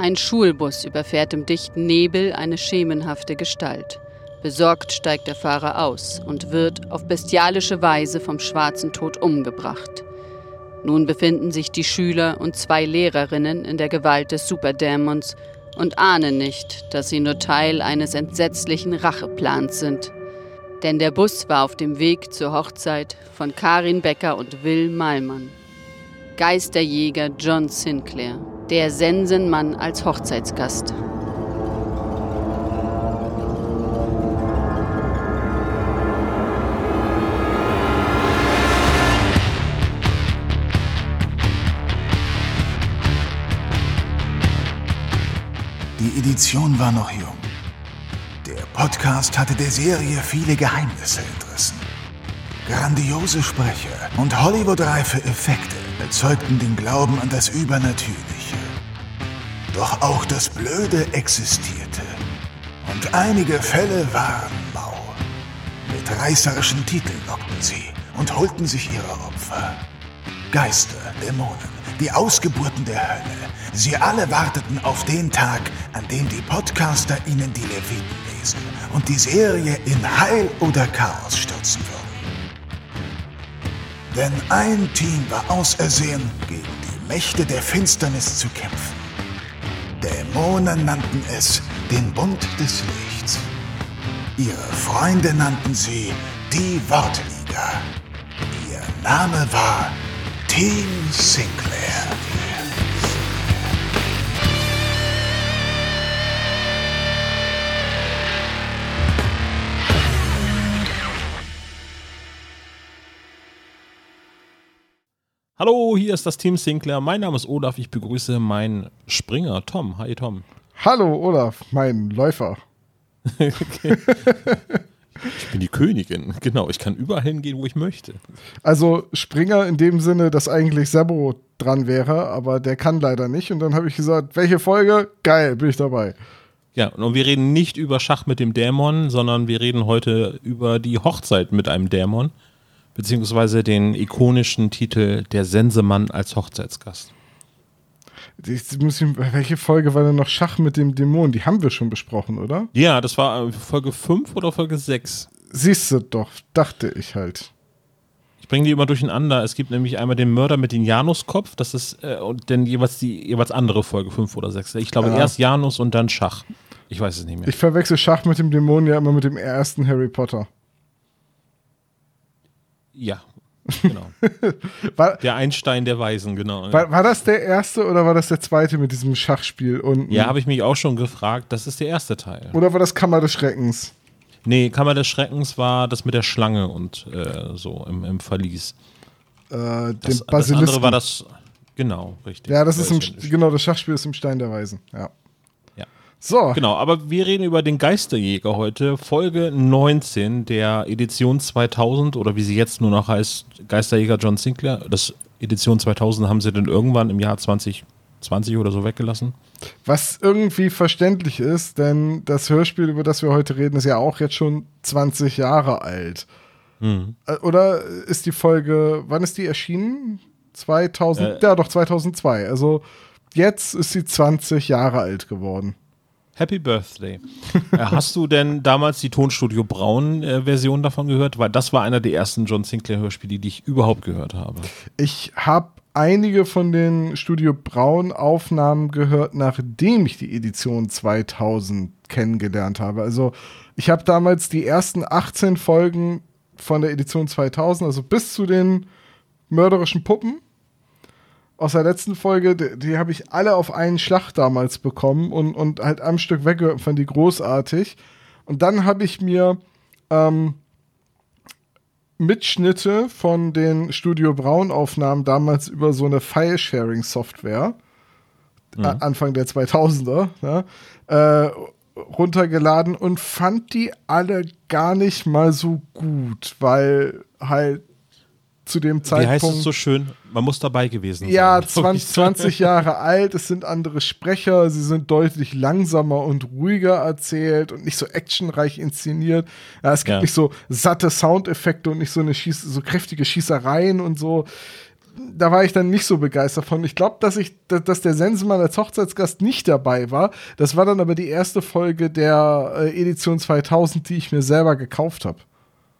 Ein Schulbus überfährt im dichten Nebel eine schemenhafte Gestalt. Besorgt steigt der Fahrer aus und wird auf bestialische Weise vom schwarzen Tod umgebracht. Nun befinden sich die Schüler und zwei Lehrerinnen in der Gewalt des Superdämons und ahnen nicht, dass sie nur Teil eines entsetzlichen Racheplans sind. Denn der Bus war auf dem Weg zur Hochzeit von Karin Becker und Will Malmann. Geisterjäger John Sinclair, der Sensenmann als Hochzeitsgast. Die Edition war noch jung. Der Podcast hatte der Serie viele Geheimnisse entrissen. Grandiose Sprecher und Hollywood-reife Effekte erzeugten den Glauben an das Übernatürliche. Doch auch das Blöde existierte. Und einige Fälle waren mau. Mit reißerischen Titeln lockten sie und holten sich ihre Opfer. Geister, Dämonen, die Ausgeburten der Hölle. Sie alle warteten auf den Tag, an dem die Podcaster ihnen die Leviten lesen und die Serie in Heil oder Chaos stürzen würden. Denn ein Team war ausersehen, gegen die Mächte der Finsternis zu kämpfen. Dämonen nannten es den Bund des Lichts. Ihre Freunde nannten sie die Wortliga. Ihr Name war Team Sinclair. Hallo, hier ist das Team Sinclair. Mein Name ist Olaf. Ich begrüße meinen Springer Tom. Hi Tom. Hallo Olaf, mein Läufer. Ich bin die Königin. Genau, ich kann überall hingehen, wo ich möchte. Also Springer in dem Sinne, dass eigentlich Sebo dran wäre, aber der kann leider nicht. Und dann habe ich gesagt, welche Folge? Geil, bin ich dabei. Ja, und wir reden nicht über Schach mit dem Dämon, sondern wir reden heute über die Hochzeit mit einem Dämon beziehungsweise den ikonischen Titel Der Sensemann als Hochzeitsgast. Ich muss ich, welche Folge war denn noch Schach mit dem Dämon? Die haben wir schon besprochen, oder? Ja, das war äh, Folge 5 oder Folge 6. Siehst du doch, dachte ich halt. Ich bringe die immer durcheinander. Es gibt nämlich einmal den Mörder mit dem Januskopf, das ist äh, und dann jeweils die jeweils andere Folge 5 oder 6. Ich glaube ja. erst Janus und dann Schach. Ich weiß es nicht mehr. Ich verwechsel Schach mit dem Dämon ja immer mit dem ersten Harry Potter. Ja, genau. war, der Einstein der Weisen, genau. War, war, das der erste oder war das der zweite mit diesem Schachspiel? Und, ja, habe ich mich auch schon gefragt. Das ist der erste Teil. Oder war das Kammer des Schreckens? Nee, Kammer des Schreckens war das mit der Schlange und äh, so im, im Verlies. Äh, das, das andere war das, genau, richtig. Ja, das ist im, genau, das Schachspiel ist im Stein der Weisen, ja. So. Genau, aber wir reden über den Geisterjäger heute, Folge 19 der Edition 2000 oder wie sie jetzt nur noch heißt, Geisterjäger John Sinclair. Das Edition 2000 haben sie dann irgendwann im Jahr 2020 oder so weggelassen. Was irgendwie verständlich ist, denn das Hörspiel, über das wir heute reden, ist ja auch jetzt schon 20 Jahre alt. Mhm. Oder ist die Folge, wann ist die erschienen? 2000, äh, ja doch 2002. Also jetzt ist sie 20 Jahre alt geworden. Happy Birthday. Äh, hast du denn damals die Tonstudio Braun-Version äh, davon gehört? Weil das war einer der ersten John Sinclair-Hörspiele, die ich überhaupt gehört habe. Ich habe einige von den Studio Braun-Aufnahmen gehört, nachdem ich die Edition 2000 kennengelernt habe. Also ich habe damals die ersten 18 Folgen von der Edition 2000, also bis zu den mörderischen Puppen, aus der letzten Folge, die, die habe ich alle auf einen Schlag damals bekommen und, und halt am Stück weggehört, fand die großartig. Und dann habe ich mir ähm, Mitschnitte von den Studio Braun Aufnahmen damals über so eine File-Sharing-Software, mhm. Anfang der 2000er, ja, äh, runtergeladen und fand die alle gar nicht mal so gut, weil halt zu dem Zeitpunkt. Wie heißt es so schön? Man muss dabei gewesen sein. Ja, 20, 20 Jahre alt, es sind andere Sprecher, sie sind deutlich langsamer und ruhiger erzählt und nicht so actionreich inszeniert. Ja, es gibt ja. nicht so satte Soundeffekte und nicht so eine Schieß so kräftige Schießereien und so. da war ich dann nicht so begeistert von. Ich glaube, dass ich, dass der Sensenmann als Hochzeitsgast nicht dabei war. Das war dann aber die erste Folge der äh, Edition 2000, die ich mir selber gekauft habe.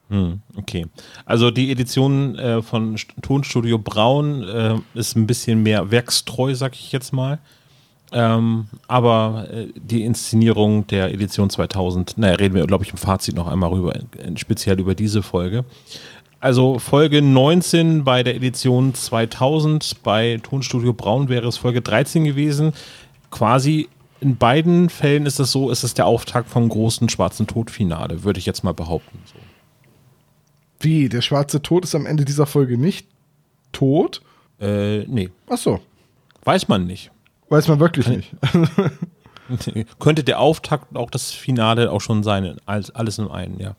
Hm, okay. Also die Edition äh, von Tonstudio Braun äh, ist ein bisschen mehr werkstreu, sag ich jetzt mal. Ähm, aber äh, die Inszenierung der Edition 2000, naja, reden wir, glaube ich, im Fazit noch einmal rüber, speziell über diese Folge. Also Folge 19 bei der Edition 2000 bei Tonstudio Braun wäre es Folge 13 gewesen. Quasi in beiden Fällen ist es so, ist es der Auftakt vom großen schwarzen Tod-Finale, würde ich jetzt mal behaupten. So. Wie? Der schwarze Tod ist am Ende dieser Folge nicht tot? Äh, nee. Ach so. Weiß man nicht. Weiß man wirklich nicht. Könnte der Auftakt auch das Finale auch schon sein, alles in einem, ja.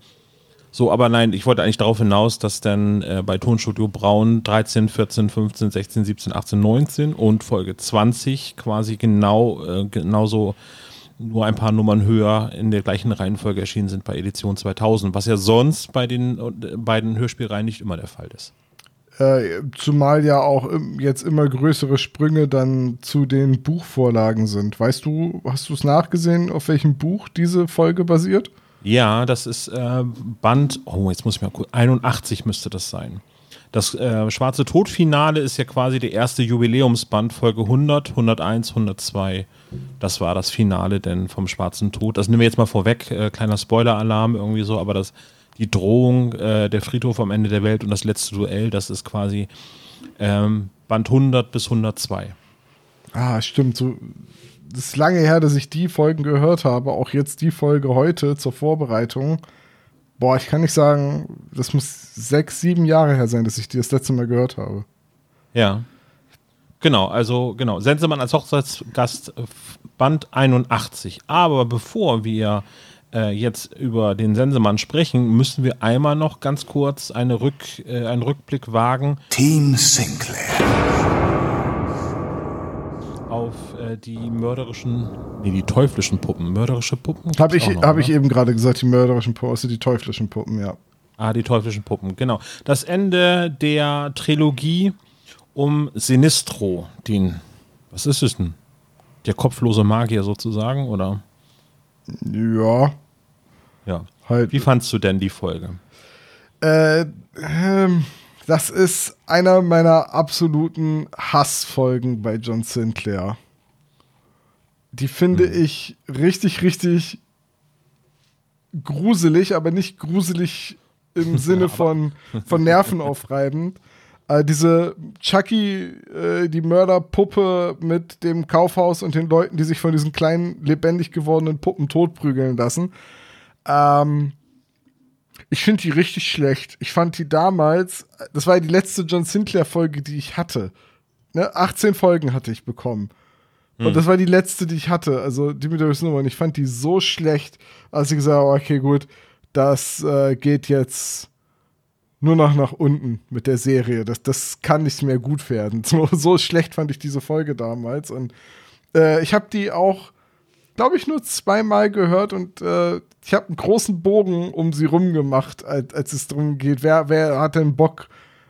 So, aber nein, ich wollte eigentlich darauf hinaus, dass dann äh, bei Tonstudio Braun 13, 14, 15, 16, 17, 18, 19 und Folge 20 quasi genau äh, genauso nur ein paar Nummern höher in der gleichen Reihenfolge erschienen sind bei Edition 2000, was ja sonst bei den beiden Hörspielreihen nicht immer der Fall ist. Äh, zumal ja auch jetzt immer größere Sprünge dann zu den Buchvorlagen sind. Weißt du, hast du es nachgesehen, auf welchem Buch diese Folge basiert? Ja, das ist äh, Band, oh, jetzt muss ich mal kurz, 81 müsste das sein. Das äh, Schwarze Tod-Finale ist ja quasi der erste Jubiläumsband, Folge 100, 101, 102. Das war das Finale denn vom Schwarzen Tod. Das nehmen wir jetzt mal vorweg, äh, kleiner Spoiler-Alarm irgendwie so, aber das, die Drohung, äh, der Friedhof am Ende der Welt und das letzte Duell, das ist quasi ähm, Band 100 bis 102. Ah, stimmt. So, das ist lange her, dass ich die Folgen gehört habe. Auch jetzt die Folge heute zur Vorbereitung. Boah, ich kann nicht sagen, das muss sechs, sieben Jahre her sein, dass ich die das letzte Mal gehört habe. Ja. Genau, also genau. Sensemann als Hochzeitsgast Band 81. Aber bevor wir äh, jetzt über den Sensemann sprechen, müssen wir einmal noch ganz kurz eine Rück, äh, einen Rückblick wagen. Team Sinclair auf äh, die mörderischen, nee, die teuflischen Puppen. Mörderische Puppen? Habe ich, noch, hab ich eben gerade gesagt, die mörderischen Puppen, also die teuflischen Puppen, ja. Ah, die teuflischen Puppen, genau. Das Ende der Trilogie um Sinistro, den, was ist es denn? Der kopflose Magier sozusagen, oder? Ja. Ja. Halt. Wie fandst du denn die Folge? Äh, ähm, das ist einer meiner absoluten Hassfolgen bei John Sinclair. Die finde hm. ich richtig, richtig gruselig, aber nicht gruselig im Sinne von, von nervenaufreibend. Äh, diese Chucky, äh, die Mörderpuppe mit dem Kaufhaus und den Leuten, die sich von diesen kleinen, lebendig gewordenen Puppen totprügeln lassen. Ähm, ich finde die richtig schlecht. Ich fand die damals, das war ja die letzte John Sinclair-Folge, die ich hatte. Ne? 18 Folgen hatte ich bekommen. Und hm. das war die letzte, die ich hatte. Also die mit der Nummer. Und ich fand die so schlecht, als ich gesagt habe, okay, gut, das äh, geht jetzt nur noch nach unten mit der Serie. Das, das kann nicht mehr gut werden. So, so schlecht fand ich diese Folge damals. Und äh, ich habe die auch glaube ich, nur zweimal gehört und äh, ich habe einen großen Bogen um sie rum gemacht, als, als es darum geht, wer, wer hat denn Bock,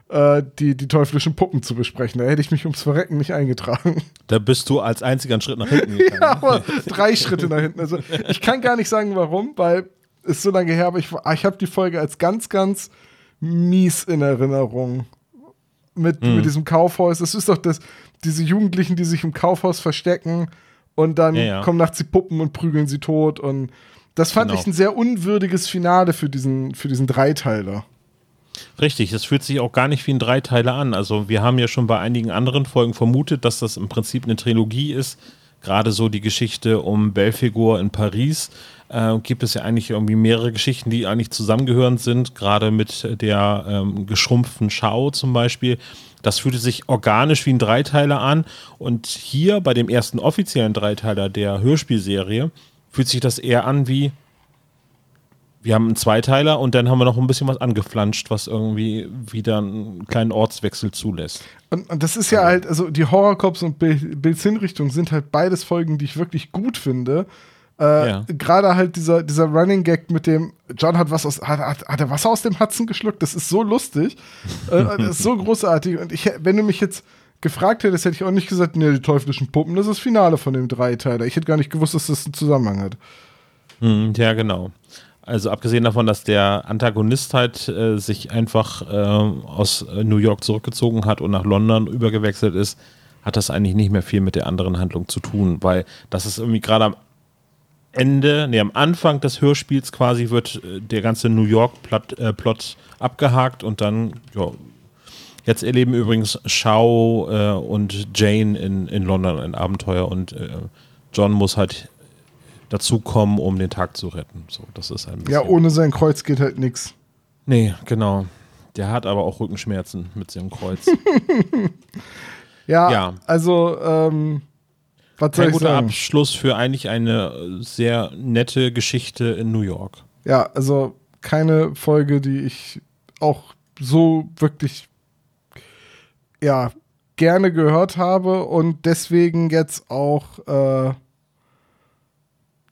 äh, die, die teuflischen Puppen zu besprechen. Da hätte ich mich ums Verrecken nicht eingetragen. Da bist du als einziger einen Schritt nach hinten gegangen. ja, aber drei Schritte nach hinten. Also ich kann gar nicht sagen, warum, weil es so lange her, aber ich, ich habe die Folge als ganz, ganz mies in Erinnerung. Mit, mhm. mit diesem Kaufhaus. Das ist doch das, diese Jugendlichen, die sich im Kaufhaus verstecken und dann ja, ja. kommen nachts die Puppen und prügeln sie tot. Und das fand genau. ich ein sehr unwürdiges Finale für diesen, für diesen Dreiteiler. Richtig, es fühlt sich auch gar nicht wie ein Dreiteiler an. Also wir haben ja schon bei einigen anderen Folgen vermutet, dass das im Prinzip eine Trilogie ist. Gerade so die Geschichte um Belfigur in Paris äh, gibt es ja eigentlich irgendwie mehrere Geschichten, die eigentlich zusammengehörend sind. Gerade mit der ähm, geschrumpften Schau zum Beispiel. Das fühlte sich organisch wie ein Dreiteiler an. Und hier bei dem ersten offiziellen Dreiteiler der Hörspielserie fühlt sich das eher an wie, wir haben einen Zweiteiler und dann haben wir noch ein bisschen was angeflanscht, was irgendwie wieder einen kleinen Ortswechsel zulässt. Und, und das ist ja halt, also die Horrorcops und Bilds Hinrichtung sind halt beides Folgen, die ich wirklich gut finde. Äh, ja. Gerade halt dieser, dieser Running Gag mit dem, John hat was aus, hat, hat, hat er Wasser aus dem Hudson geschluckt? Das ist so lustig. äh, das ist so großartig. Und ich, wenn du mich jetzt gefragt hättest, hätte ich auch nicht gesagt, nee, die teuflischen Puppen, das ist das Finale von dem Dreiteiler. Ich hätte gar nicht gewusst, dass das einen Zusammenhang hat. Hm, ja, genau. Also abgesehen davon, dass der Antagonist halt äh, sich einfach äh, aus New York zurückgezogen hat und nach London übergewechselt ist, hat das eigentlich nicht mehr viel mit der anderen Handlung zu tun, weil das ist irgendwie gerade am Ende, nee, am Anfang des Hörspiels quasi wird äh, der ganze New York-Plot äh, Plot abgehakt und dann, ja, jetzt erleben übrigens Shao äh, und Jane in, in London ein Abenteuer und äh, John muss halt dazukommen, um den Tag zu retten. So, das ist ein Ja, ohne sein Kreuz geht halt nichts. Nee, genau. Der hat aber auch Rückenschmerzen mit seinem Kreuz. ja, ja, also ähm, was Kein guter sagen? Abschluss für eigentlich eine sehr nette Geschichte in New York. Ja, also keine Folge, die ich auch so wirklich ja gerne gehört habe und deswegen jetzt auch äh,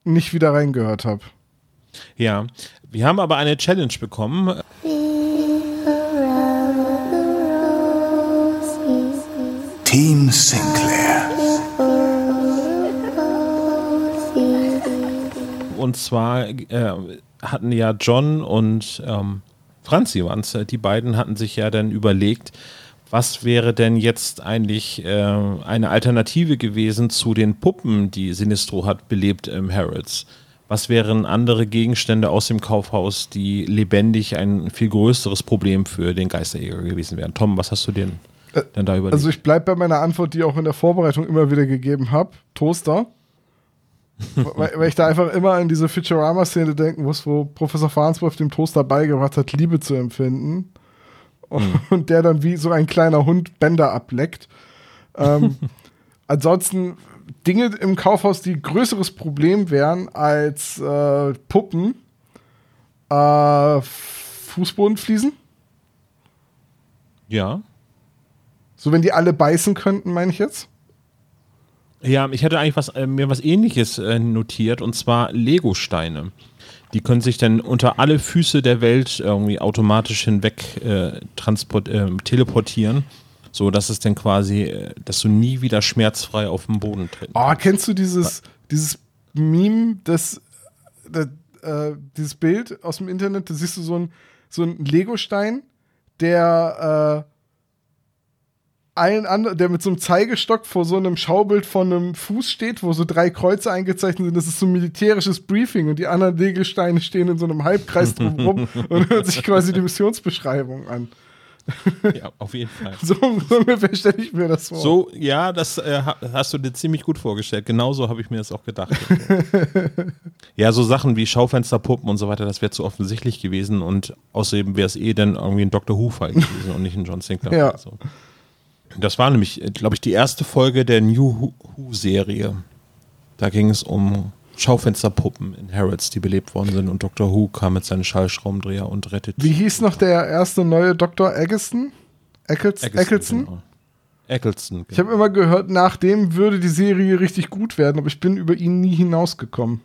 nicht wieder reingehört habe. Ja, wir haben aber eine Challenge bekommen. Team Sinclair. Und zwar äh, hatten ja John und ähm, Franzi waren es, die beiden hatten sich ja dann überlegt, was wäre denn jetzt eigentlich äh, eine Alternative gewesen zu den Puppen, die Sinistro hat belebt im Harrods? Was wären andere Gegenstände aus dem Kaufhaus, die lebendig ein viel größeres Problem für den Geisterjäger gewesen wären? Tom, was hast du denn, äh, denn da überlegt? Also ich bleibe bei meiner Antwort, die ich auch in der Vorbereitung immer wieder gegeben habe. Toaster. Weil, ich da einfach immer an diese Futurama-Szene denken muss, wo Professor Farnsworth dem Toaster beigebracht hat, Liebe zu empfinden mhm. und der dann wie so ein kleiner Hund Bänder ableckt. Ähm, ansonsten Dinge im Kaufhaus, die größeres Problem wären als äh, Puppen, äh, Fußbodenfliesen. Ja. So, wenn die alle beißen könnten, meine ich jetzt. Ja, ich hätte eigentlich was, äh, mir was ähnliches äh, notiert, und zwar Lego-Steine. Die können sich dann unter alle Füße der Welt irgendwie automatisch hinweg äh, transport, äh, teleportieren. So dass es dann quasi, äh, dass du nie wieder schmerzfrei auf dem Boden trittst. Oh, kennst du dieses, dieses Meme, das, das äh, dieses Bild aus dem Internet? Da siehst du so einen so Lego-Stein, der äh, allen anderen, der mit so einem Zeigestock vor so einem Schaubild von einem Fuß steht, wo so drei Kreuze eingezeichnet sind. Das ist so ein militärisches Briefing und die anderen Legelsteine stehen in so einem Halbkreis drumherum und hören sich quasi die Missionsbeschreibung an. Ja, auf jeden Fall. So, so ungefähr stelle ich mir das vor. So, ja, das äh, hast du dir ziemlich gut vorgestellt. Genauso habe ich mir das auch gedacht. ja, so Sachen wie Schaufensterpuppen und so weiter, das wäre zu offensichtlich gewesen und außerdem wäre es eh dann irgendwie ein Dr. Who-Fall gewesen und nicht ein John Sinclair. Ja. So. Das war nämlich, glaube ich, die erste Folge der New Who-Serie. Da ging es um Schaufensterpuppen in Harrods, die belebt worden sind und Dr. Who kam mit seinem Schallschraubendreher und rettet. Wie hieß noch der erste neue Dr. Eggleston? Eccleston? Eccleston? Genau. Eccleston. Genau. Ich habe immer gehört, nach dem würde die Serie richtig gut werden, aber ich bin über ihn nie hinausgekommen.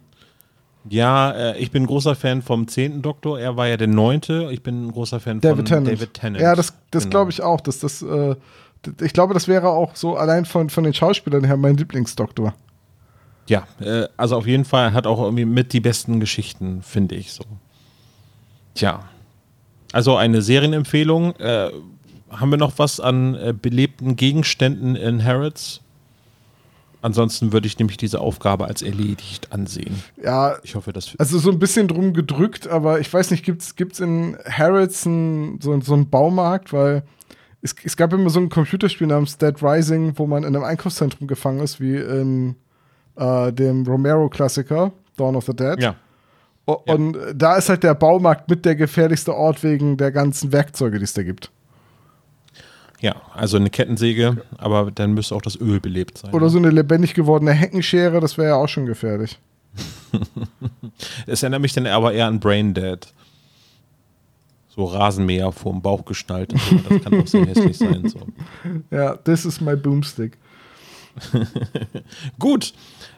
Ja, äh, ich bin ein großer Fan vom zehnten Doktor. Er war ja der neunte. Ich bin ein großer Fan David von Tennant. David Tennant. Ja, das, das genau. glaube ich auch, dass das äh, ich glaube, das wäre auch so allein von, von den Schauspielern her mein Lieblingsdoktor. Ja, äh, also auf jeden Fall hat auch irgendwie mit die besten Geschichten, finde ich so. Tja. Also eine Serienempfehlung. Äh, haben wir noch was an äh, belebten Gegenständen in Harrods? Ansonsten würde ich nämlich diese Aufgabe als erledigt ansehen. Ja, ich hoffe, dass. Also so ein bisschen drum gedrückt, aber ich weiß nicht, gibt es in Harrods ein, so, so einen Baumarkt? Weil es, es, gab immer so ein Computerspiel namens Dead Rising, wo man in einem Einkaufszentrum gefangen ist, wie in äh, dem Romero-Klassiker Dawn of the Dead. Ja. O ja. Und da ist halt der Baumarkt mit der gefährlichste Ort wegen der ganzen Werkzeuge, die es da gibt. Ja, also eine Kettensäge, aber dann müsste auch das Öl belebt sein. Oder so eine lebendig gewordene Heckenschere, das wäre ja auch schon gefährlich. Es erinnert mich dann aber eher an Brain Dead so Rasenmäher vorm Bauch geschnallt. So. Das kann auch sehr hässlich sein. So. Ja, this is my boomstick. Gut.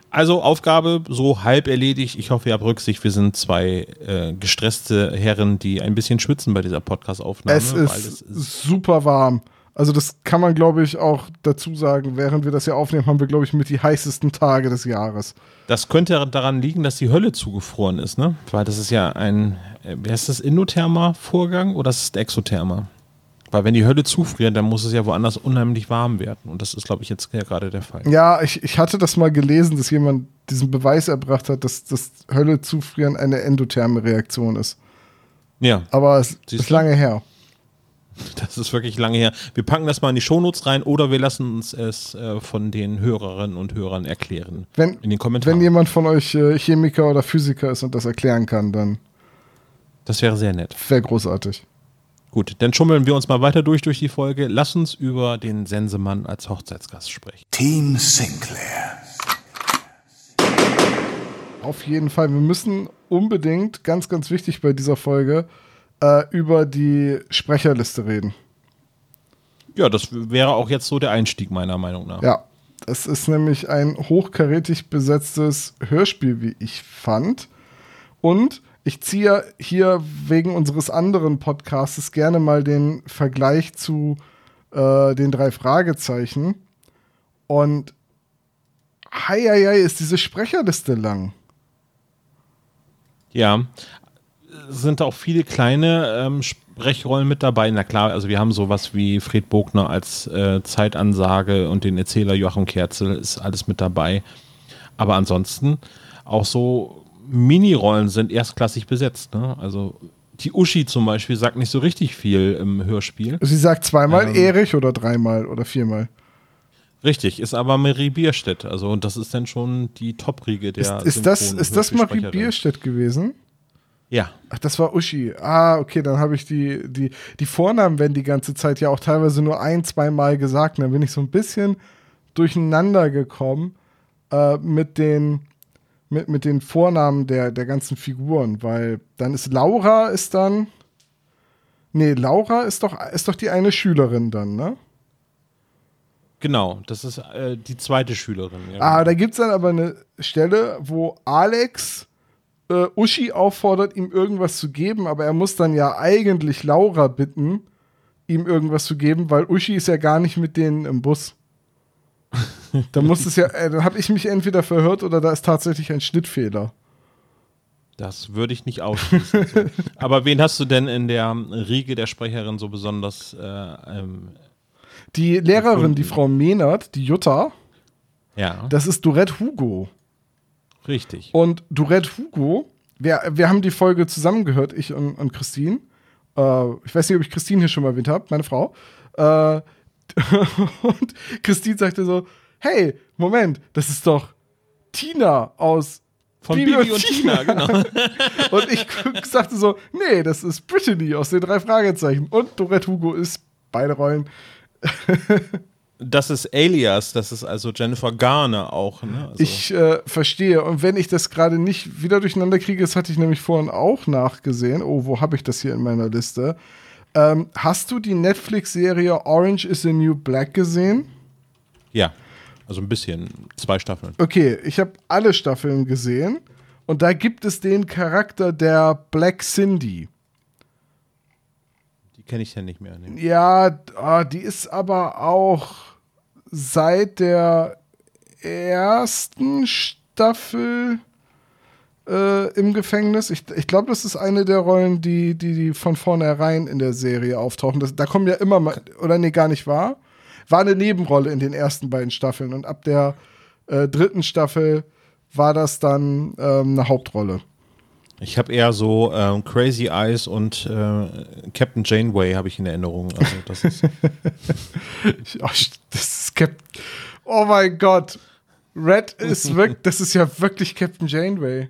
Also Aufgabe so halb erledigt. Ich hoffe, ihr habt Rücksicht. Wir sind zwei äh, gestresste Herren, die ein bisschen schwitzen bei dieser Podcast-Aufnahme. Es ist, ist super warm. Also das kann man, glaube ich, auch dazu sagen. Während wir das hier aufnehmen, haben wir, glaube ich, mit die heißesten Tage des Jahres. Das könnte daran liegen, dass die Hölle zugefroren ist, ne? Weil das ist ja ein, äh, wie heißt das, Indothermer-Vorgang oder ist es Exothermer? Weil wenn die Hölle zufriert, dann muss es ja woanders unheimlich warm werden. Und das ist, glaube ich, jetzt ja gerade der Fall. Ja, ich, ich hatte das mal gelesen, dass jemand diesen Beweis erbracht hat, dass das Hölle zufrieren eine endotherme Reaktion ist. Ja. Aber es Siehst ist lange her. Das ist wirklich lange her. Wir packen das mal in die Shownotes rein oder wir lassen uns es äh, von den Hörerinnen und Hörern erklären. Wenn, in den Kommentaren. Wenn jemand von euch äh, Chemiker oder Physiker ist und das erklären kann, dann. Das wäre sehr nett. Wäre großartig. Gut, dann schummeln wir uns mal weiter durch durch die Folge. Lass uns über den Sensemann als Hochzeitsgast sprechen. Team Sinclair. Auf jeden Fall. Wir müssen unbedingt, ganz, ganz wichtig bei dieser Folge, äh, über die Sprecherliste reden. Ja, das wäre auch jetzt so der Einstieg meiner Meinung nach. Ja, es ist nämlich ein hochkarätig besetztes Hörspiel, wie ich fand. Und ich ziehe hier wegen unseres anderen Podcasts gerne mal den Vergleich zu äh, den drei Fragezeichen. Und hei, hei, hei, ist diese Sprecherliste lang. Ja, sind auch viele kleine ähm, Sprechrollen mit dabei. Na klar, also wir haben sowas wie Fred Bogner als äh, Zeitansage und den Erzähler Joachim Kerzel ist alles mit dabei. Aber ansonsten auch so Minirollen sind erstklassig besetzt. Ne? Also die Uschi zum Beispiel sagt nicht so richtig viel im Hörspiel. Sie sagt zweimal ähm, Erich oder dreimal oder viermal. Richtig, ist aber Marie Bierstedt. Also und das ist dann schon die Top-Riege der Ist, ist das, ist das Marie Bierstedt gewesen? Ja. Ach, das war Uschi. Ah, okay, dann habe ich die, die, die Vornamen werden die ganze Zeit ja auch teilweise nur ein, zweimal gesagt. Dann bin ich so ein bisschen durcheinander gekommen äh, mit den mit, mit den Vornamen der, der ganzen Figuren, weil dann ist Laura ist dann. Nee, Laura ist doch, ist doch die eine Schülerin dann, ne? Genau, das ist äh, die zweite Schülerin. Ja, ah, da gibt es dann aber eine Stelle, wo Alex äh, Uschi auffordert, ihm irgendwas zu geben, aber er muss dann ja eigentlich Laura bitten, ihm irgendwas zu geben, weil Uschi ist ja gar nicht mit denen im Bus dann muss es ja, äh, dann habe ich mich entweder verhört oder da ist tatsächlich ein Schnittfehler. Das würde ich nicht ausschließen. Aber wen hast du denn in der Riege der Sprecherin so besonders? Äh, ähm, die Lehrerin, gefunden? die Frau Mehnert, die Jutta. Ja. Das ist Dorette Hugo. Richtig. Und Dorette Hugo, wir, wir haben die Folge zusammengehört, ich und, und Christine. Äh, ich weiß nicht, ob ich Christine hier schon mal erwähnt habe, meine Frau. Äh, und Christine sagte so: Hey, Moment, das ist doch Tina aus von Bibi, Bibi und, und, Tina, genau. und ich sagte so: Nee, das ist Brittany aus den drei Fragezeichen. Und Dorette Hugo ist beide Rollen. das ist Alias, das ist also Jennifer Garner auch. Ne? Also ich äh, verstehe. Und wenn ich das gerade nicht wieder durcheinander kriege, das hatte ich nämlich vorhin auch nachgesehen. Oh, wo habe ich das hier in meiner Liste? Ähm, hast du die Netflix-Serie Orange is the New Black gesehen? Ja, also ein bisschen, zwei Staffeln. Okay, ich habe alle Staffeln gesehen und da gibt es den Charakter der Black Cindy. Kenne ich ja nicht mehr. Nee. Ja, oh, die ist aber auch seit der ersten Staffel äh, im Gefängnis. Ich, ich glaube, das ist eine der Rollen, die, die, die von vornherein in der Serie auftauchen. Das, da kommen ja immer mal, oder nee, gar nicht wahr. War eine Nebenrolle in den ersten beiden Staffeln und ab der äh, dritten Staffel war das dann ähm, eine Hauptrolle. Ich habe eher so ähm, Crazy Eyes und äh, Captain Janeway habe ich in Erinnerung. Also das ist, oh, das ist Cap Oh mein Gott. Red ist wirklich, das ist ja wirklich Captain Janeway.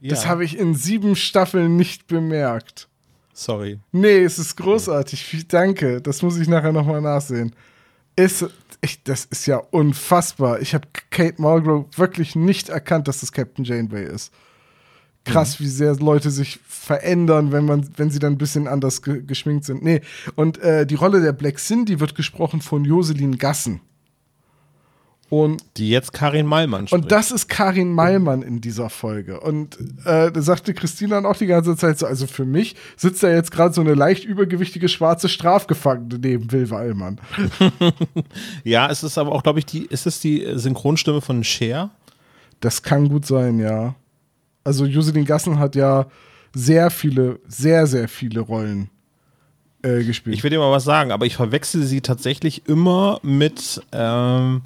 Ja. Das habe ich in sieben Staffeln nicht bemerkt. Sorry. Nee, es ist großartig. Danke. Das muss ich nachher nochmal nachsehen. Ist, ich, das ist ja unfassbar. Ich habe Kate Mulgrew wirklich nicht erkannt, dass das Captain Janeway ist. Krass, mhm. wie sehr Leute sich verändern, wenn man, wenn sie dann ein bisschen anders ge geschminkt sind. Nee, und äh, die Rolle der Black Cindy wird gesprochen von Joselin Gassen. Und die jetzt Karin Mallmann spricht. Und das ist Karin Mallmann in dieser Folge. Und äh, da sagte Christina dann auch die ganze Zeit so, also für mich sitzt da jetzt gerade so eine leicht übergewichtige schwarze Strafgefangene neben Will Wallmann. ja, es ist aber auch, glaube ich, die, ist es die Synchronstimme von Cher? Das kann gut sein, ja. Also Joselin Gassen hat ja sehr viele, sehr, sehr viele Rollen äh, gespielt. Ich will dir mal was sagen, aber ich verwechsel sie tatsächlich immer mit ähm,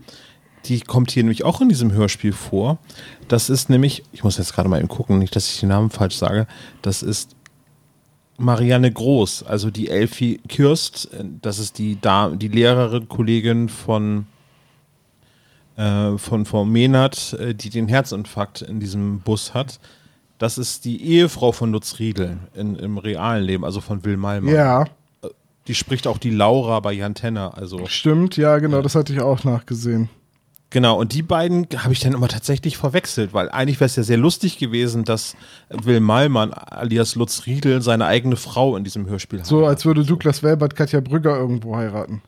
die kommt hier nämlich auch in diesem Hörspiel vor. Das ist nämlich, ich muss jetzt gerade mal eben gucken, nicht, dass ich den Namen falsch sage. Das ist Marianne Groß, also die Elfie Kürst. Das ist die, da die Lehrerin, Kollegin von, äh, von Frau Mehnert, äh, die den Herzinfarkt in diesem Bus hat. Das ist die Ehefrau von Lutz Riedel in, im realen Leben, also von Will Malmer. Ja. Die spricht auch die Laura bei Jan Tenner. Also. Stimmt, ja, genau, das hatte ich auch nachgesehen. Genau, und die beiden habe ich dann immer tatsächlich verwechselt, weil eigentlich wäre es ja sehr lustig gewesen, dass Will Malmann alias Lutz Riedel seine eigene Frau in diesem Hörspiel hat. So, als würde Douglas Welbert Katja Brügger irgendwo heiraten.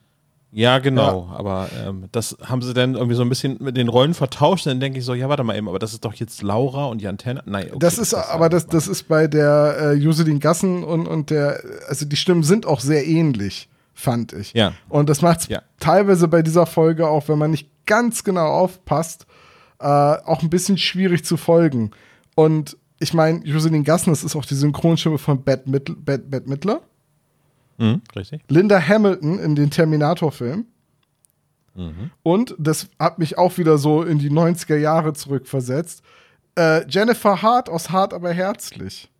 Ja, genau, ja. aber ähm, das haben sie dann irgendwie so ein bisschen mit den Rollen vertauscht. Dann denke ich so, ja, warte mal eben, aber das ist doch jetzt Laura und Jan Tenner. Nein, okay, das ist, das aber das, das ist bei der äh, Joselin Gassen und, und der, also die Stimmen sind auch sehr ähnlich, fand ich. Ja. Und das macht es ja. teilweise bei dieser Folge auch, wenn man nicht ganz genau aufpasst, äh, auch ein bisschen schwierig zu folgen. Und ich meine, Joselin Gassen, das ist auch die Synchronstimme von Bette Midler. Mhm, richtig. Linda Hamilton in den Terminator-Film. Mhm. Und das hat mich auch wieder so in die 90er Jahre zurückversetzt. Äh, Jennifer Hart aus Hart aber herzlich.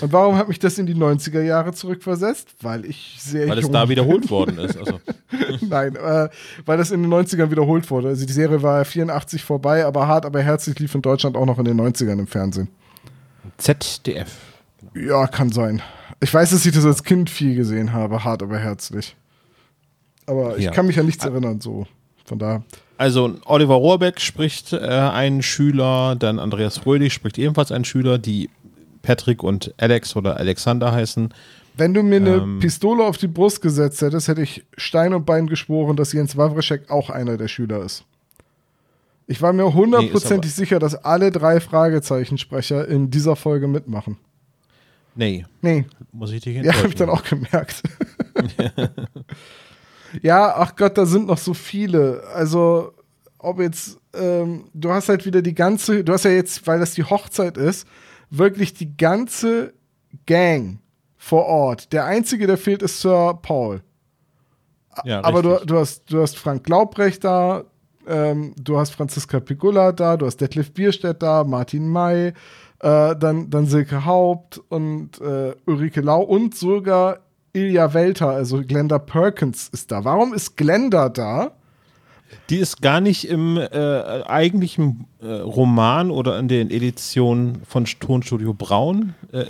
Und warum hat mich das in die 90er Jahre zurückversetzt? Weil ich sehr Weil es da wiederholt worden ist. Also. Nein, äh, weil das in den 90ern wiederholt wurde. Also die Serie war ja 84 vorbei, aber hart, aber herzlich lief in Deutschland auch noch in den 90ern im Fernsehen. ZDF. Ja, kann sein. Ich weiß, dass ich das als Kind viel gesehen habe, hart, aber herzlich. Aber ich ja. kann mich an nichts erinnern, so. Von da. Also Oliver Rohrbeck spricht äh, einen Schüler, dann Andreas Fröhlich spricht ebenfalls einen Schüler, die Patrick und Alex oder Alexander heißen. Wenn du mir eine ähm, Pistole auf die Brust gesetzt hättest, hätte ich Stein und Bein geschworen, dass Jens Wawrschek auch einer der Schüler ist. Ich war mir hundertprozentig nee, sicher, dass alle drei Fragezeichensprecher in dieser Folge mitmachen. Nee. Nee. Muss ich dich Ja, habe ich dann auch gemerkt. ja, ach Gott, da sind noch so viele. Also, ob jetzt, ähm, du hast halt wieder die ganze, du hast ja jetzt, weil das die Hochzeit ist, wirklich die ganze Gang vor Ort. Der einzige, der fehlt, ist Sir Paul. Ja, Aber du, du, hast, du hast Frank Glaubrecht da, ähm, du hast Franziska Pigula da, du hast Detlef Bierstedt da, Martin May, äh, dann, dann Silke Haupt und äh, Ulrike Lau und sogar Ilja Welter, also Glenda Perkins ist da. Warum ist Glenda da? Die ist gar nicht im äh, eigentlichen äh, Roman oder in den Editionen von Tonstudio Braun äh,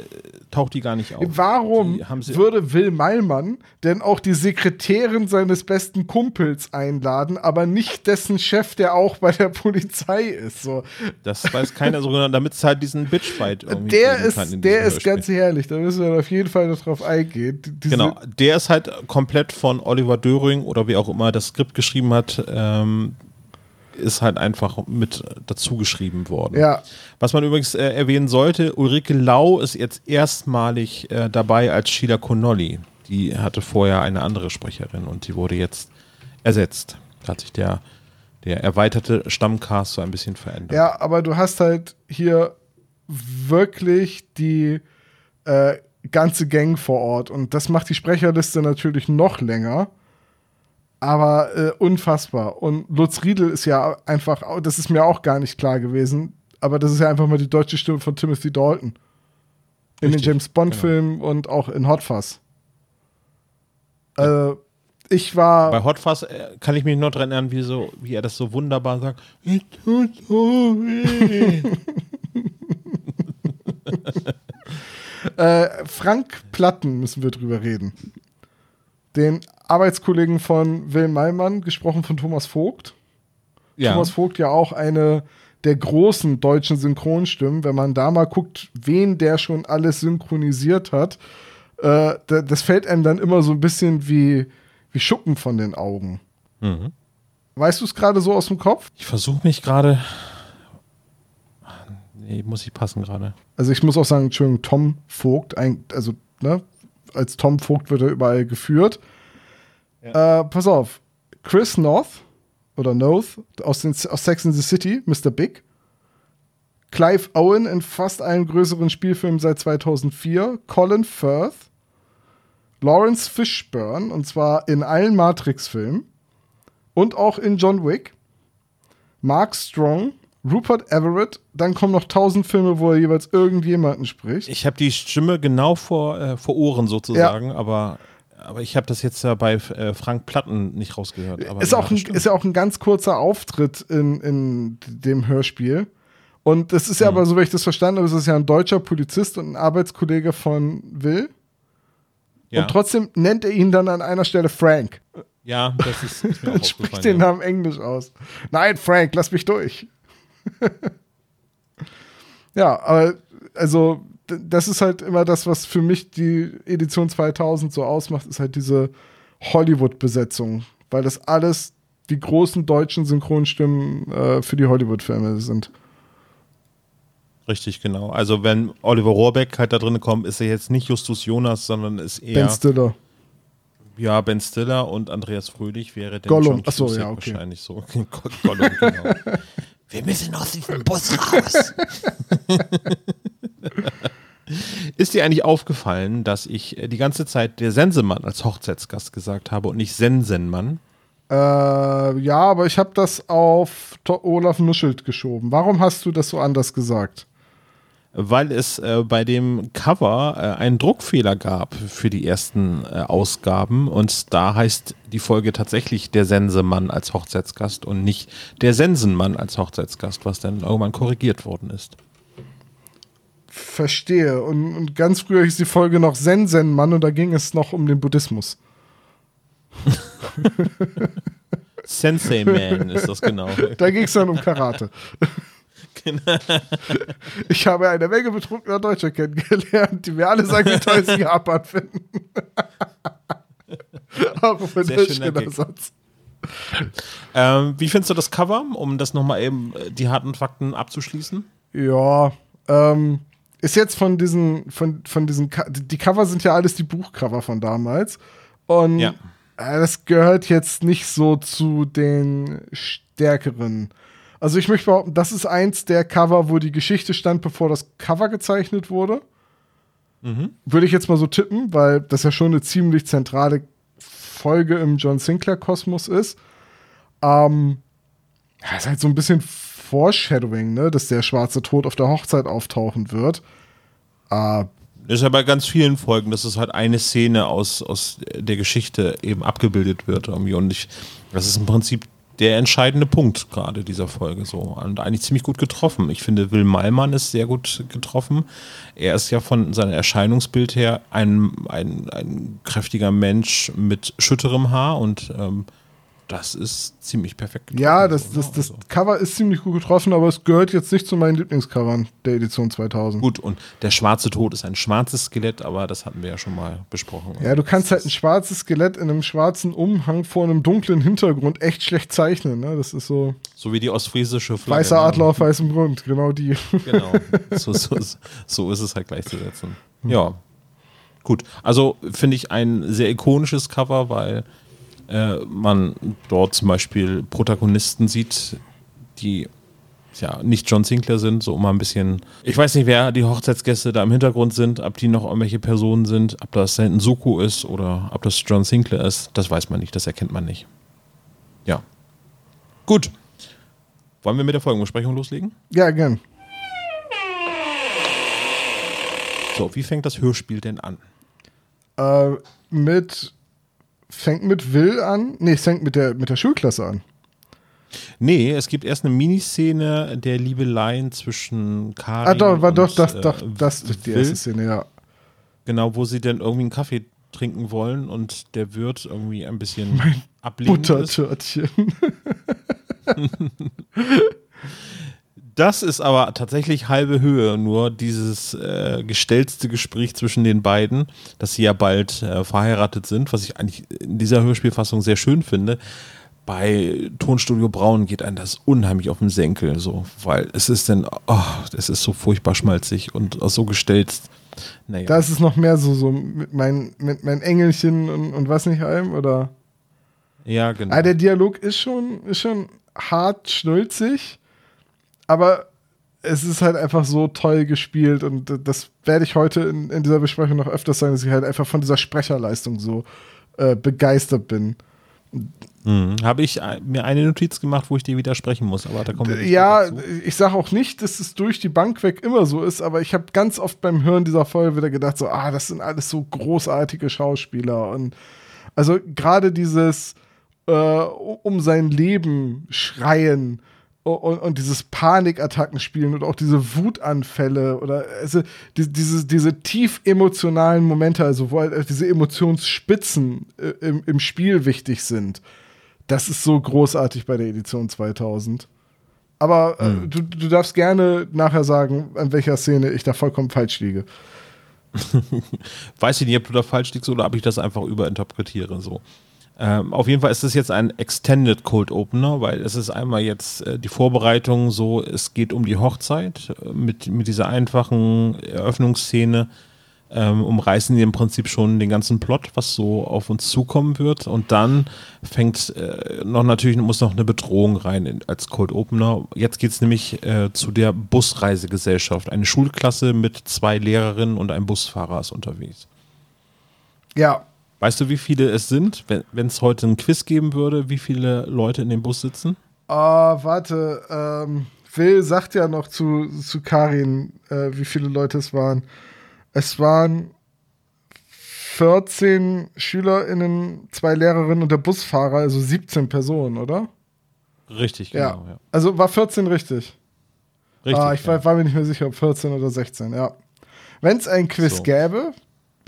taucht die gar nicht auf. Warum würde Will Meilmann denn auch die Sekretärin seines besten Kumpels einladen, aber nicht dessen Chef, der auch bei der Polizei ist? So. Das weiß keiner so genau, damit es halt diesen Bitchfight irgendwie Der ist, der ist ganz herrlich, da müssen wir auf jeden Fall darauf eingehen. Diese genau, der ist halt komplett von Oliver Döring oder wie auch immer das Skript geschrieben hat, ähm, ist halt einfach mit dazu geschrieben worden. Ja. Was man übrigens äh, erwähnen sollte, Ulrike Lau ist jetzt erstmalig äh, dabei als Sheila Connolly. Die hatte vorher eine andere Sprecherin und die wurde jetzt ersetzt. Da hat sich der, der erweiterte Stammcast so ein bisschen verändert. Ja, aber du hast halt hier wirklich die äh, ganze Gang vor Ort und das macht die Sprecherliste natürlich noch länger. Aber äh, unfassbar. Und Lutz Riedel ist ja einfach, das ist mir auch gar nicht klar gewesen, aber das ist ja einfach mal die deutsche Stimme von Timothy Dalton. In Richtig, den James Bond-Filmen genau. und auch in Hot Fuzz. Ja. Äh, ich war. Bei Hot Fuzz äh, kann ich mich noch dran erinnern, wie, so, wie er das so wunderbar sagt. Es tut so weh. äh, Frank Platten müssen wir drüber reden. Den Arbeitskollegen von Will Maimann, gesprochen von Thomas Vogt. Ja. Thomas Vogt ja auch eine der großen deutschen Synchronstimmen. Wenn man da mal guckt, wen der schon alles synchronisiert hat, äh, das fällt einem dann immer so ein bisschen wie, wie Schuppen von den Augen. Mhm. Weißt du es gerade so aus dem Kopf? Ich versuche mich gerade. Nee, muss ich passen gerade. Also ich muss auch sagen, Entschuldigung, Tom Vogt, also ne, als Tom Vogt wird er überall geführt. Ja. Äh, pass auf, Chris North oder North aus, den, aus Sex in the City, Mr. Big. Clive Owen in fast allen größeren Spielfilmen seit 2004. Colin Firth. Lawrence Fishburne, und zwar in allen Matrix-Filmen. Und auch in John Wick. Mark Strong. Rupert Everett, dann kommen noch tausend Filme, wo er jeweils irgendjemanden spricht. Ich habe die Stimme genau vor, äh, vor Ohren sozusagen, ja. aber, aber ich habe das jetzt ja bei äh, Frank Platten nicht rausgehört. ist, auch ein, ist ja auch ein ganz kurzer Auftritt in, in dem Hörspiel. Und das ist ja mhm. aber, so wie ich das verstanden habe, ist es ja ein deutscher Polizist und ein Arbeitskollege von Will. Ja. Und trotzdem nennt er ihn dann an einer Stelle Frank. Ja, das ist, ist mir auch Spricht den Namen Englisch aus. Nein, Frank, lass mich durch. ja, aber also das ist halt immer das, was für mich die Edition 2000 so ausmacht, ist halt diese Hollywood-Besetzung, weil das alles die großen deutschen Synchronstimmen äh, für die Hollywood-Filme sind. Richtig, genau. Also wenn Oliver Rohrbeck halt da drin kommt, ist er jetzt nicht Justus Jonas, sondern ist eher Ben Stiller. Ja, Ben Stiller und Andreas Fröhlich wäre der Gollum. Achso, ja, okay. wahrscheinlich so. Gollum, genau. Wir müssen aus diesem Bus raus. Ist dir eigentlich aufgefallen, dass ich die ganze Zeit der Sensemann als Hochzeitsgast gesagt habe und nicht Sensenmann? Äh, ja, aber ich habe das auf Olaf Nuschelt geschoben. Warum hast du das so anders gesagt? Weil es äh, bei dem Cover äh, einen Druckfehler gab für die ersten äh, Ausgaben und da heißt die Folge tatsächlich der Sensemann als Hochzeitsgast und nicht der Sensenmann als Hochzeitsgast, was dann irgendwann korrigiert worden ist. Verstehe. Und, und ganz früher hieß die Folge noch Sensenmann und da ging es noch um den Buddhismus. Sensei Man ist das genau. Da ging es dann um Karate. Ich habe eine Menge betrunkener Deutscher kennengelernt, die mir alle sagen, wie toll sie Japan finden. Auch für Sehr schöner Satz. Ähm, wie findest du das Cover, um das nochmal eben äh, die harten Fakten abzuschließen? Ja, ähm, ist jetzt von diesen, von, von diesen, die Cover sind ja alles die Buchcover von damals. Und ja. Äh, das gehört jetzt nicht so zu den stärkeren also ich möchte behaupten, das ist eins der Cover, wo die Geschichte stand, bevor das Cover gezeichnet wurde. Mhm. Würde ich jetzt mal so tippen, weil das ja schon eine ziemlich zentrale Folge im John Sinclair-Kosmos ist. Ähm, ja, ist halt so ein bisschen Foreshadowing, ne, dass der schwarze Tod auf der Hochzeit auftauchen wird. Äh, ist ja bei ganz vielen Folgen, dass es halt eine Szene aus, aus der Geschichte eben abgebildet wird. Irgendwie. Und ich, das ist im Prinzip der entscheidende Punkt gerade dieser Folge so. Und eigentlich ziemlich gut getroffen. Ich finde, Will Malmann ist sehr gut getroffen. Er ist ja von seinem Erscheinungsbild her ein, ein, ein kräftiger Mensch mit schütterem Haar und ähm, das ist ziemlich perfekt. Getroffen, ja, das, das, das also. Cover ist ziemlich gut getroffen, aber es gehört jetzt nicht zu meinen Lieblingscovern der Edition 2000. Gut, und der schwarze Tod ist ein schwarzes Skelett, aber das hatten wir ja schon mal besprochen. Ja, du kannst halt ein schwarzes Skelett in einem schwarzen Umhang vor einem dunklen Hintergrund echt schlecht zeichnen. Ne? Das ist so. So wie die ostfriesische Flagge. Weißer ne? Adler auf weißem Grund, genau die. Genau, so, so, so ist es halt gleichzusetzen. Ja, gut. Also finde ich ein sehr ikonisches Cover, weil äh, man dort zum Beispiel Protagonisten sieht, die ja nicht John Sinclair sind, so mal ein bisschen. Ich weiß nicht, wer die Hochzeitsgäste da im Hintergrund sind, ob die noch irgendwelche Personen sind, ob das Senden Suko ist oder ob das John Sinclair ist, das weiß man nicht, das erkennt man nicht. Ja. Gut. Wollen wir mit der Folgenbesprechung loslegen? Ja, gern. So, wie fängt das Hörspiel denn an? Äh, mit fängt mit Will an. Nee, es fängt mit der, mit der Schulklasse an. Nee, es gibt erst eine Miniszene der Liebeleien zwischen Karin Ah, doch, war und, doch, das, doch, äh, das ist die erste Szene, ja. Genau, wo sie dann irgendwie einen Kaffee trinken wollen und der Wirt irgendwie ein bisschen mein ablehnend Buttertörtchen. Das ist aber tatsächlich halbe Höhe, nur dieses äh, gestellte Gespräch zwischen den beiden, dass sie ja bald äh, verheiratet sind, was ich eigentlich in dieser Hörspielfassung sehr schön finde. bei Tonstudio Braun geht einem das unheimlich auf den Senkel, so, weil es ist denn, oh, es ist so furchtbar schmalzig und so gestelzt. Naja. Da ist es noch mehr so, so mit, mein, mit meinen Engelchen und, und was nicht allem, oder? Ja, genau. Aber ah, der Dialog ist schon, ist schon hart schnulzig, aber es ist halt einfach so toll gespielt und das werde ich heute in, in dieser Besprechung noch öfters sagen, dass ich halt einfach von dieser Sprecherleistung so äh, begeistert bin. Mhm. Habe ich mir eine Notiz gemacht, wo ich dir widersprechen muss, aber da kommen wir Ja, ich sage auch nicht, dass es durch die Bank weg immer so ist, aber ich habe ganz oft beim Hören dieser Folge wieder gedacht, so, ah, das sind alles so großartige Schauspieler und also gerade dieses äh, um sein Leben schreien und, und dieses Panikattacken spielen und auch diese Wutanfälle oder also die, diese, diese tief emotionalen Momente, also wo halt diese Emotionsspitzen äh, im, im Spiel wichtig sind. Das ist so großartig bei der Edition 2000. Aber äh, mhm. du, du darfst gerne nachher sagen, an welcher Szene ich da vollkommen falsch liege. Weiß ich nicht, ob du da falsch liegst oder ob ich das einfach überinterpretiere. So. Ähm, auf jeden Fall ist es jetzt ein Extended Cold Opener, weil es ist einmal jetzt äh, die Vorbereitung so, es geht um die Hochzeit äh, mit, mit dieser einfachen Eröffnungsszene. Ähm, umreißen die im Prinzip schon den ganzen Plot, was so auf uns zukommen wird. Und dann fängt äh, noch natürlich, muss noch eine Bedrohung rein in, als Cold Opener. Jetzt geht es nämlich äh, zu der Busreisegesellschaft. Eine Schulklasse mit zwei Lehrerinnen und einem Busfahrer ist unterwegs. Ja, Weißt du, wie viele es sind, wenn es heute ein Quiz geben würde, wie viele Leute in dem Bus sitzen? Ah, warte. Ähm, Will sagt ja noch zu, zu Karin, äh, wie viele Leute es waren. Es waren 14 SchülerInnen, zwei Lehrerinnen und der Busfahrer, also 17 Personen, oder? Richtig, genau. Ja. ja. Also war 14 richtig. Richtig. Ah, ich ja. war, war, mir nicht mehr sicher, ob 14 oder 16, ja. Wenn es ein Quiz so. gäbe,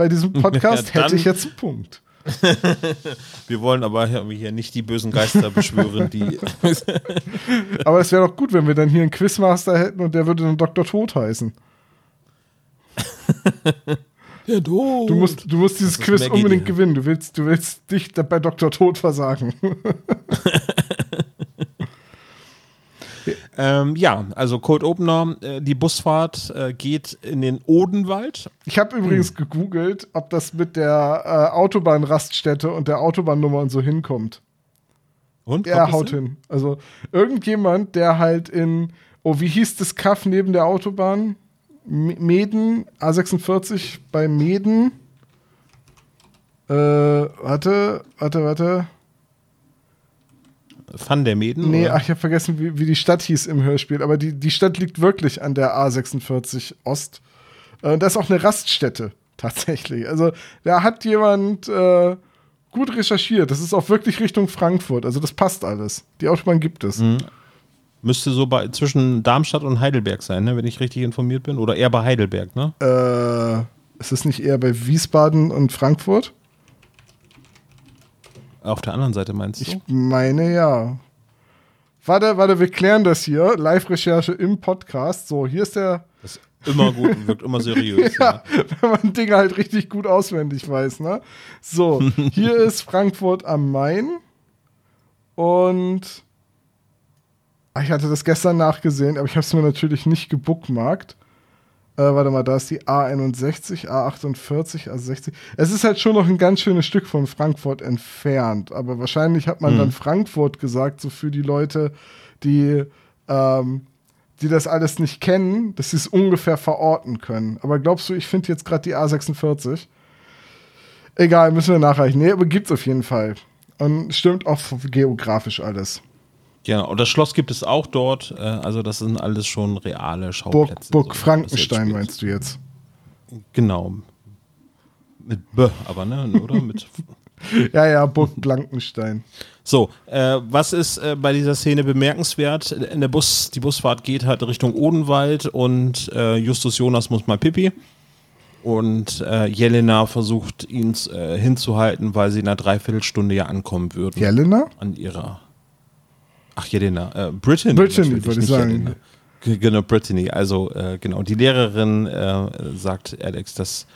bei diesem Podcast, ja, hätte ich jetzt einen Punkt. Wir wollen aber hier nicht die bösen Geister beschwören, die. aber es wäre doch gut, wenn wir dann hier einen Quizmaster hätten und der würde dann Dr. Tod heißen. Der Tod. Du musst, du musst dieses Quiz unbedingt gewinnen. Du willst, du willst dich bei Dr. Tod versagen. Ähm, ja, also Cold Opener, äh, die Busfahrt äh, geht in den Odenwald. Ich habe übrigens hm. gegoogelt, ob das mit der äh, Autobahnraststätte und der Autobahnnummer und so hinkommt. Und? Er haut hin? hin. Also irgendjemand, der halt in, oh, wie hieß das Kaff neben der Autobahn? Meden, A46 bei Meden. Äh, warte, warte, warte. Van der Meden? Nee, oder? ach, ich habe vergessen, wie, wie, die Stadt hieß im Hörspiel. Aber die, die Stadt liegt wirklich an der A46 Ost. Äh, da ist auch eine Raststätte, tatsächlich. Also, da hat jemand äh, gut recherchiert. Das ist auch wirklich Richtung Frankfurt. Also, das passt alles. Die Autobahn gibt es. Mhm. Müsste so bei, zwischen Darmstadt und Heidelberg sein, ne? wenn ich richtig informiert bin. Oder eher bei Heidelberg, ne? Äh, ist es nicht eher bei Wiesbaden und Frankfurt? Auf der anderen Seite meinst du? Ich meine ja. Warte, warte, wir klären das hier. Live-Recherche im Podcast. So, hier ist der. Das ist immer gut und wirkt immer seriös. ja, ja, wenn man Dinge halt richtig gut auswendig weiß, ne? So, hier ist Frankfurt am Main. Und. Ah, ich hatte das gestern nachgesehen, aber ich habe es mir natürlich nicht gebookmarkt. Äh, warte mal, da ist die A61, A48, A60. Es ist halt schon noch ein ganz schönes Stück von Frankfurt entfernt, aber wahrscheinlich hat man mhm. dann Frankfurt gesagt, so für die Leute, die, ähm, die das alles nicht kennen, dass sie es ungefähr verorten können. Aber glaubst du, ich finde jetzt gerade die A46? Egal, müssen wir nachreichen. Nee, aber gibt's auf jeden Fall. Und stimmt auch geografisch alles. Ja, und das Schloss gibt es auch dort. Äh, also das sind alles schon reale Schauplätze. Burg, Burg so, Frankenstein meinst du jetzt? Genau. Mit B, aber ne, oder? Mit ja, ja, Burg Blankenstein. So, äh, was ist äh, bei dieser Szene bemerkenswert? In der Bus, die Busfahrt geht halt Richtung Odenwald und äh, Justus Jonas muss mal pipi. Und äh, Jelena versucht ihn äh, hinzuhalten, weil sie in einer Dreiviertelstunde ja ankommen würden. Jelena? An ihrer Ach, Jelena. Äh, Brittany. Brittany, würde ich sagen. Jelena. Genau, Brittany. Also, äh, genau. Die Lehrerin äh, sagt Alex, dass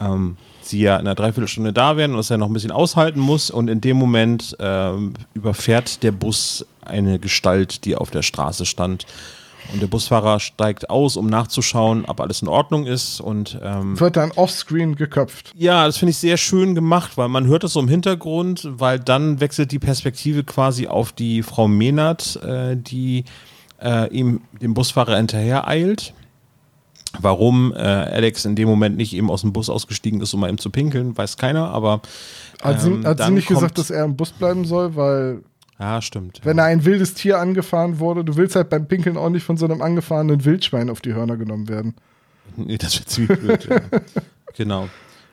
ähm, sie ja in einer Dreiviertelstunde da werden und dass er noch ein bisschen aushalten muss. Und in dem Moment ähm, überfährt der Bus eine Gestalt, die auf der Straße stand. Und der Busfahrer steigt aus, um nachzuschauen, ob alles in Ordnung ist. Und ähm, wird dann offscreen geköpft. Ja, das finde ich sehr schön gemacht, weil man hört das so im Hintergrund, weil dann wechselt die Perspektive quasi auf die Frau Menard, äh, die äh, ihm dem Busfahrer hinterher eilt. Warum äh, Alex in dem Moment nicht eben aus dem Bus ausgestiegen ist, um mal ihm zu pinkeln, weiß keiner, aber. Hat sie, ähm, hat sie nicht gesagt, dass er im Bus bleiben soll, weil. Ja, stimmt. Wenn ja. da ein wildes Tier angefahren wurde, du willst halt beim Pinkeln auch nicht von so einem angefahrenen Wildschwein auf die Hörner genommen werden. Nee, das wird ziemlich blöd, ja. Genau.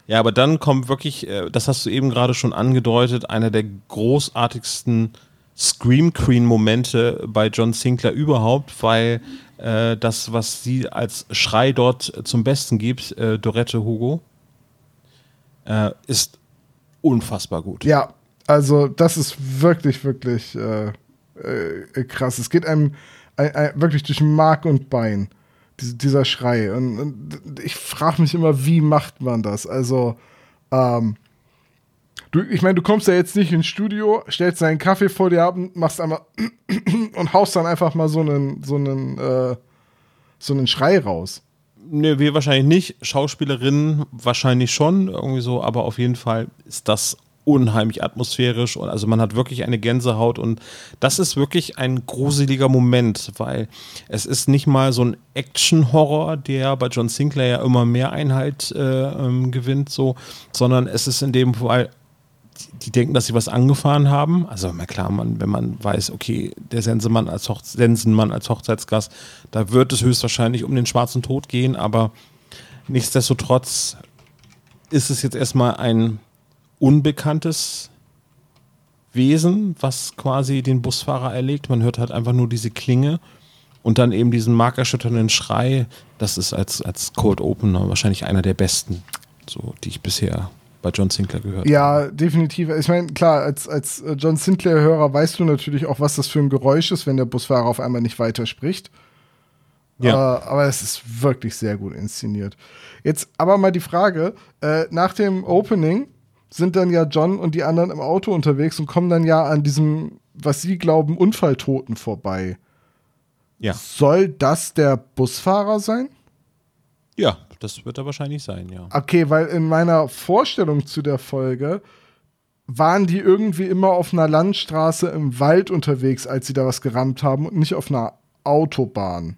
Ja, aber dann kommt wirklich, äh, das hast du eben gerade schon angedeutet, einer der großartigsten Scream Queen Momente bei John Sinclair überhaupt, weil äh, das, was sie als Schrei dort zum Besten gibt, äh, Dorette Hugo, äh, ist unfassbar gut. Ja, also das ist wirklich, wirklich äh, äh, krass. Es geht einem wirklich durch Mark und Bein, dieser Schrei. Und, und ich frage mich immer, wie macht man das? Also, ähm, Du, ich meine, du kommst ja jetzt nicht ins Studio, stellst deinen Kaffee vor dir ab und machst einmal und haust dann einfach mal so einen, so einen, äh, so einen Schrei raus. Ne, wir wahrscheinlich nicht. Schauspielerinnen wahrscheinlich schon, irgendwie so, aber auf jeden Fall ist das unheimlich atmosphärisch und also man hat wirklich eine Gänsehaut und das ist wirklich ein gruseliger Moment, weil es ist nicht mal so ein Action-Horror, der bei John Sinclair ja immer mehr Einheit äh, ähm, gewinnt, so, sondern es ist in dem Fall die denken, dass sie was angefahren haben. Also na klar, man, wenn man weiß, okay, der Sensenmann als, Hoch Sensenmann als Hochzeitsgast, da wird es höchstwahrscheinlich um den schwarzen Tod gehen, aber nichtsdestotrotz ist es jetzt erstmal ein unbekanntes Wesen, was quasi den Busfahrer erlegt. Man hört halt einfach nur diese Klinge und dann eben diesen markerschütternden Schrei. Das ist als, als Cold Opener wahrscheinlich einer der besten, so, die ich bisher bei John Sinclair gehört Ja, definitiv. Ich meine, klar, als, als äh, John Sinclair-Hörer weißt du natürlich auch, was das für ein Geräusch ist, wenn der Busfahrer auf einmal nicht weiterspricht. Ja. Äh, aber es ist wirklich sehr gut inszeniert. Jetzt aber mal die Frage: äh, Nach dem Opening sind dann ja John und die anderen im Auto unterwegs und kommen dann ja an diesem, was sie glauben, Unfalltoten vorbei. Ja. Soll das der Busfahrer sein? Ja, das wird er wahrscheinlich sein, ja. Okay, weil in meiner Vorstellung zu der Folge waren die irgendwie immer auf einer Landstraße im Wald unterwegs, als sie da was gerammt haben und nicht auf einer Autobahn.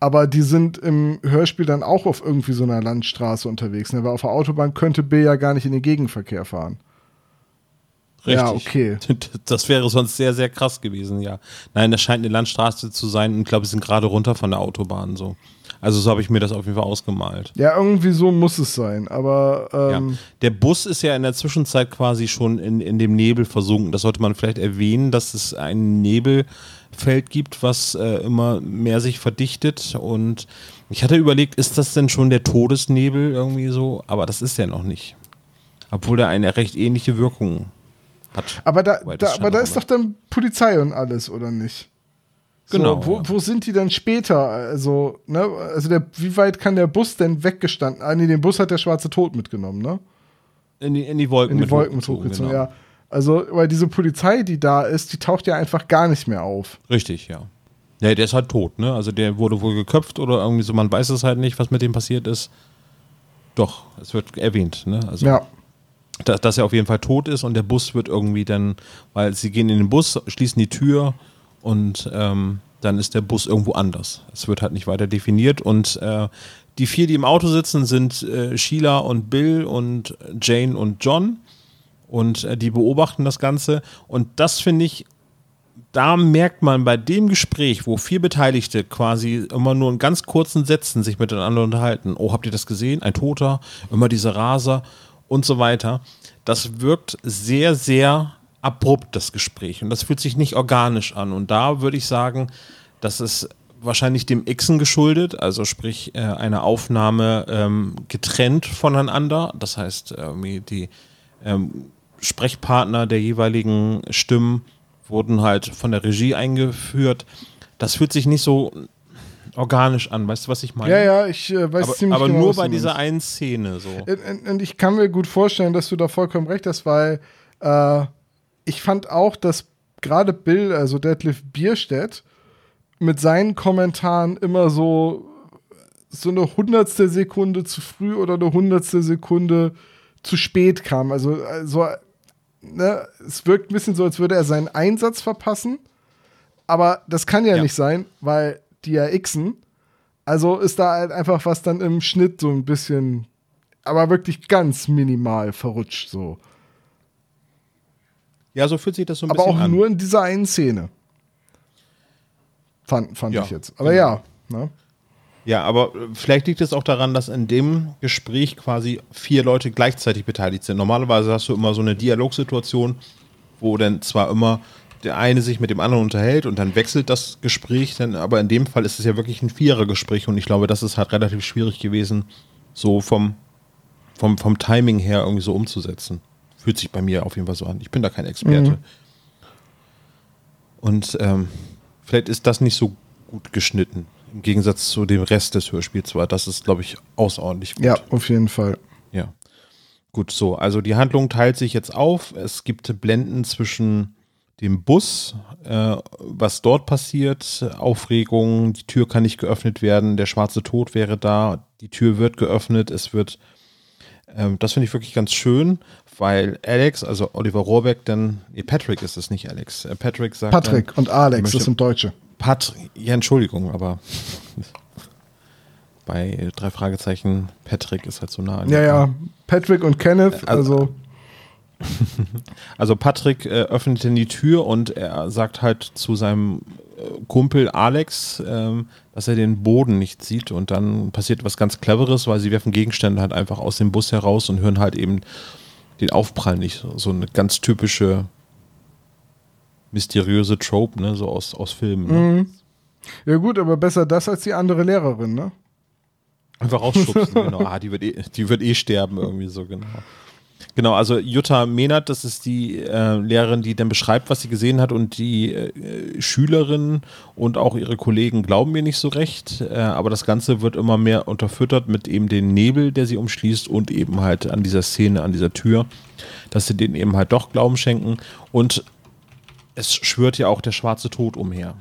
Aber die sind im Hörspiel dann auch auf irgendwie so einer Landstraße unterwegs. Ne? Weil auf der Autobahn könnte Bill ja gar nicht in den Gegenverkehr fahren. Richtig. Ja, okay. Das wäre sonst sehr, sehr krass gewesen, ja. Nein, das scheint eine Landstraße zu sein und ich glaube, sie sind gerade runter von der Autobahn so. Also so habe ich mir das auf jeden Fall ausgemalt. Ja, irgendwie so muss es sein, aber ähm ja. Der Bus ist ja in der Zwischenzeit quasi schon in, in dem Nebel versunken. Das sollte man vielleicht erwähnen, dass es ein Nebelfeld gibt, was äh, immer mehr sich verdichtet. Und ich hatte überlegt, ist das denn schon der Todesnebel irgendwie so? Aber das ist ja noch nicht. Obwohl der eine recht ähnliche Wirkung hat. Aber da, da aber da ist doch dann Polizei und alles, oder nicht? Genau. So, wo, wo, sind die dann später? Also, ne, also der, wie weit kann der Bus denn weggestanden? Ah, nee, den Bus hat der schwarze Tod mitgenommen, ne? In die, in die Wolken. In die Wolken mit hochgezogen, genau. ja. Also, weil diese Polizei, die da ist, die taucht ja einfach gar nicht mehr auf. Richtig, ja. Ja, der ist halt tot, ne? Also der wurde wohl geköpft oder irgendwie so, man weiß es halt nicht, was mit dem passiert ist. Doch, es wird erwähnt, ne? Also, ja. Dass, dass er auf jeden Fall tot ist und der Bus wird irgendwie dann, weil sie gehen in den Bus, schließen die Tür und ähm, dann ist der Bus irgendwo anders. Es wird halt nicht weiter definiert und äh, die vier, die im Auto sitzen, sind äh, Sheila und Bill und Jane und John und äh, die beobachten das Ganze und das finde ich da merkt man bei dem Gespräch, wo vier Beteiligte quasi immer nur in ganz kurzen Sätzen sich miteinander unterhalten, oh, habt ihr das gesehen? Ein Toter, immer diese Raser und so weiter. Das wirkt sehr, sehr abrupt, das Gespräch. Und das fühlt sich nicht organisch an. Und da würde ich sagen, das ist wahrscheinlich dem Xen geschuldet, also sprich äh, eine Aufnahme ähm, getrennt voneinander. Das heißt, äh, die ähm, Sprechpartner der jeweiligen Stimmen wurden halt von der Regie eingeführt. Das fühlt sich nicht so organisch an. Weißt du, was ich meine? Ja, ja, ich äh, weiß aber, ziemlich aber genau. nur was du bei dieser einen Szene so. Und, und ich kann mir gut vorstellen, dass du da vollkommen recht hast, weil äh, ich fand auch, dass gerade Bill, also Detlef Bierstedt, mit seinen Kommentaren immer so so eine hundertstel Sekunde zu früh oder eine hundertstel Sekunde zu spät kam. Also, also ne, es wirkt ein bisschen so, als würde er seinen Einsatz verpassen. Aber das kann ja, Ja. nicht sein, weil die ja xen. Also ist da halt einfach was dann im Schnitt so ein bisschen, aber wirklich ganz minimal verrutscht so. Ja, so fühlt sich das so ein Aber bisschen auch an. nur in dieser einen Szene. Fand, fand Ja, ich jetzt. Aber ja, ne? Ja, aber äh, vielleicht liegt es auch daran, dass in dem Gespräch quasi vier Leute gleichzeitig beteiligt sind. Normalerweise hast du immer so eine Dialogsituation, wo dann zwar immer der eine sich mit dem anderen unterhält und dann wechselt das Gespräch, dann, aber in dem Fall ist es ja wirklich ein Vierergespräch und ich glaube, das ist halt relativ schwierig gewesen, so vom, vom, vom Timing her irgendwie so umzusetzen. Fühlt sich bei mir auf jeden Fall so an. Ich bin da kein Experte. Mhm. Und ähm, vielleicht ist das nicht so gut geschnitten. Im Gegensatz zu dem Rest des Hörspiels war. Das ist, glaube ich, außerordentlich gut. Ja, auf jeden Fall. Ja. Gut, so. Also die Handlung teilt sich jetzt auf. Es gibt Blenden zwischen dem Bus, äh, was dort passiert, Aufregung, die Tür kann nicht geöffnet werden, der schwarze Tod wäre da, die Tür wird geöffnet, es wird, ähm, das finde ich wirklich ganz schön, weil Alex, also Oliver Rohrbeck, dann, nee, Patrick ist es nicht Alex, äh, Patrick sagt Patrick dann, und Alex, möchte- das sind Deutsche. Patrick, ja, Entschuldigung, aber bei drei Fragezeichen, Patrick ist halt so nah. an Ja, ja. Patrick und Kenneth, also, Also Patrick äh, öffnet dann die Tür und er sagt halt zu seinem äh, Kumpel Alex, ähm, dass er den Boden nicht sieht und dann passiert was ganz Cleveres, weil sie werfen Gegenstände halt einfach aus dem Bus heraus und hören halt eben den Aufprall nicht. So eine ganz typische mysteriöse Trope, ne, so aus, aus Filmen. Ne? Mhm. ja gut, aber besser das als die andere Lehrerin, ne? Einfach rausschubsen, genau. Ah, die wird, eh, die wird eh sterben, irgendwie so, genau. Genau, also Jutta Mehnert, das ist die äh, Lehrerin, die dann beschreibt, was sie gesehen hat und die äh, Schülerinnen und auch ihre Kollegen glauben mir nicht so recht, äh, aber das Ganze wird immer mehr unterfüttert mit eben dem Nebel, der sie umschließt und eben halt an dieser Szene, an dieser Tür, dass sie denen eben halt doch Glauben schenken und es schwört ja auch der schwarze Tod umher.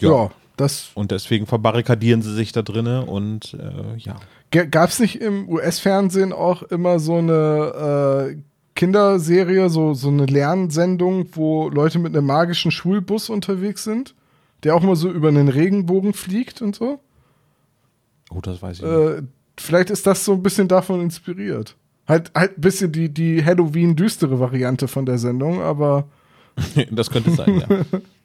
Ja, das Und deswegen verbarrikadieren sie sich da drinnen und äh, ja. Gab es nicht im US-Fernsehen auch immer so eine äh, Kinderserie, so, so eine Lernsendung, wo Leute mit einem magischen Schulbus unterwegs sind, der auch mal so über einen Regenbogen fliegt und so? Oh, das weiß ich nicht. Äh, vielleicht ist das so ein bisschen davon inspiriert. Halt, halt ein bisschen die, die Halloween-düstere Variante von der Sendung, aber Das könnte sein, ja.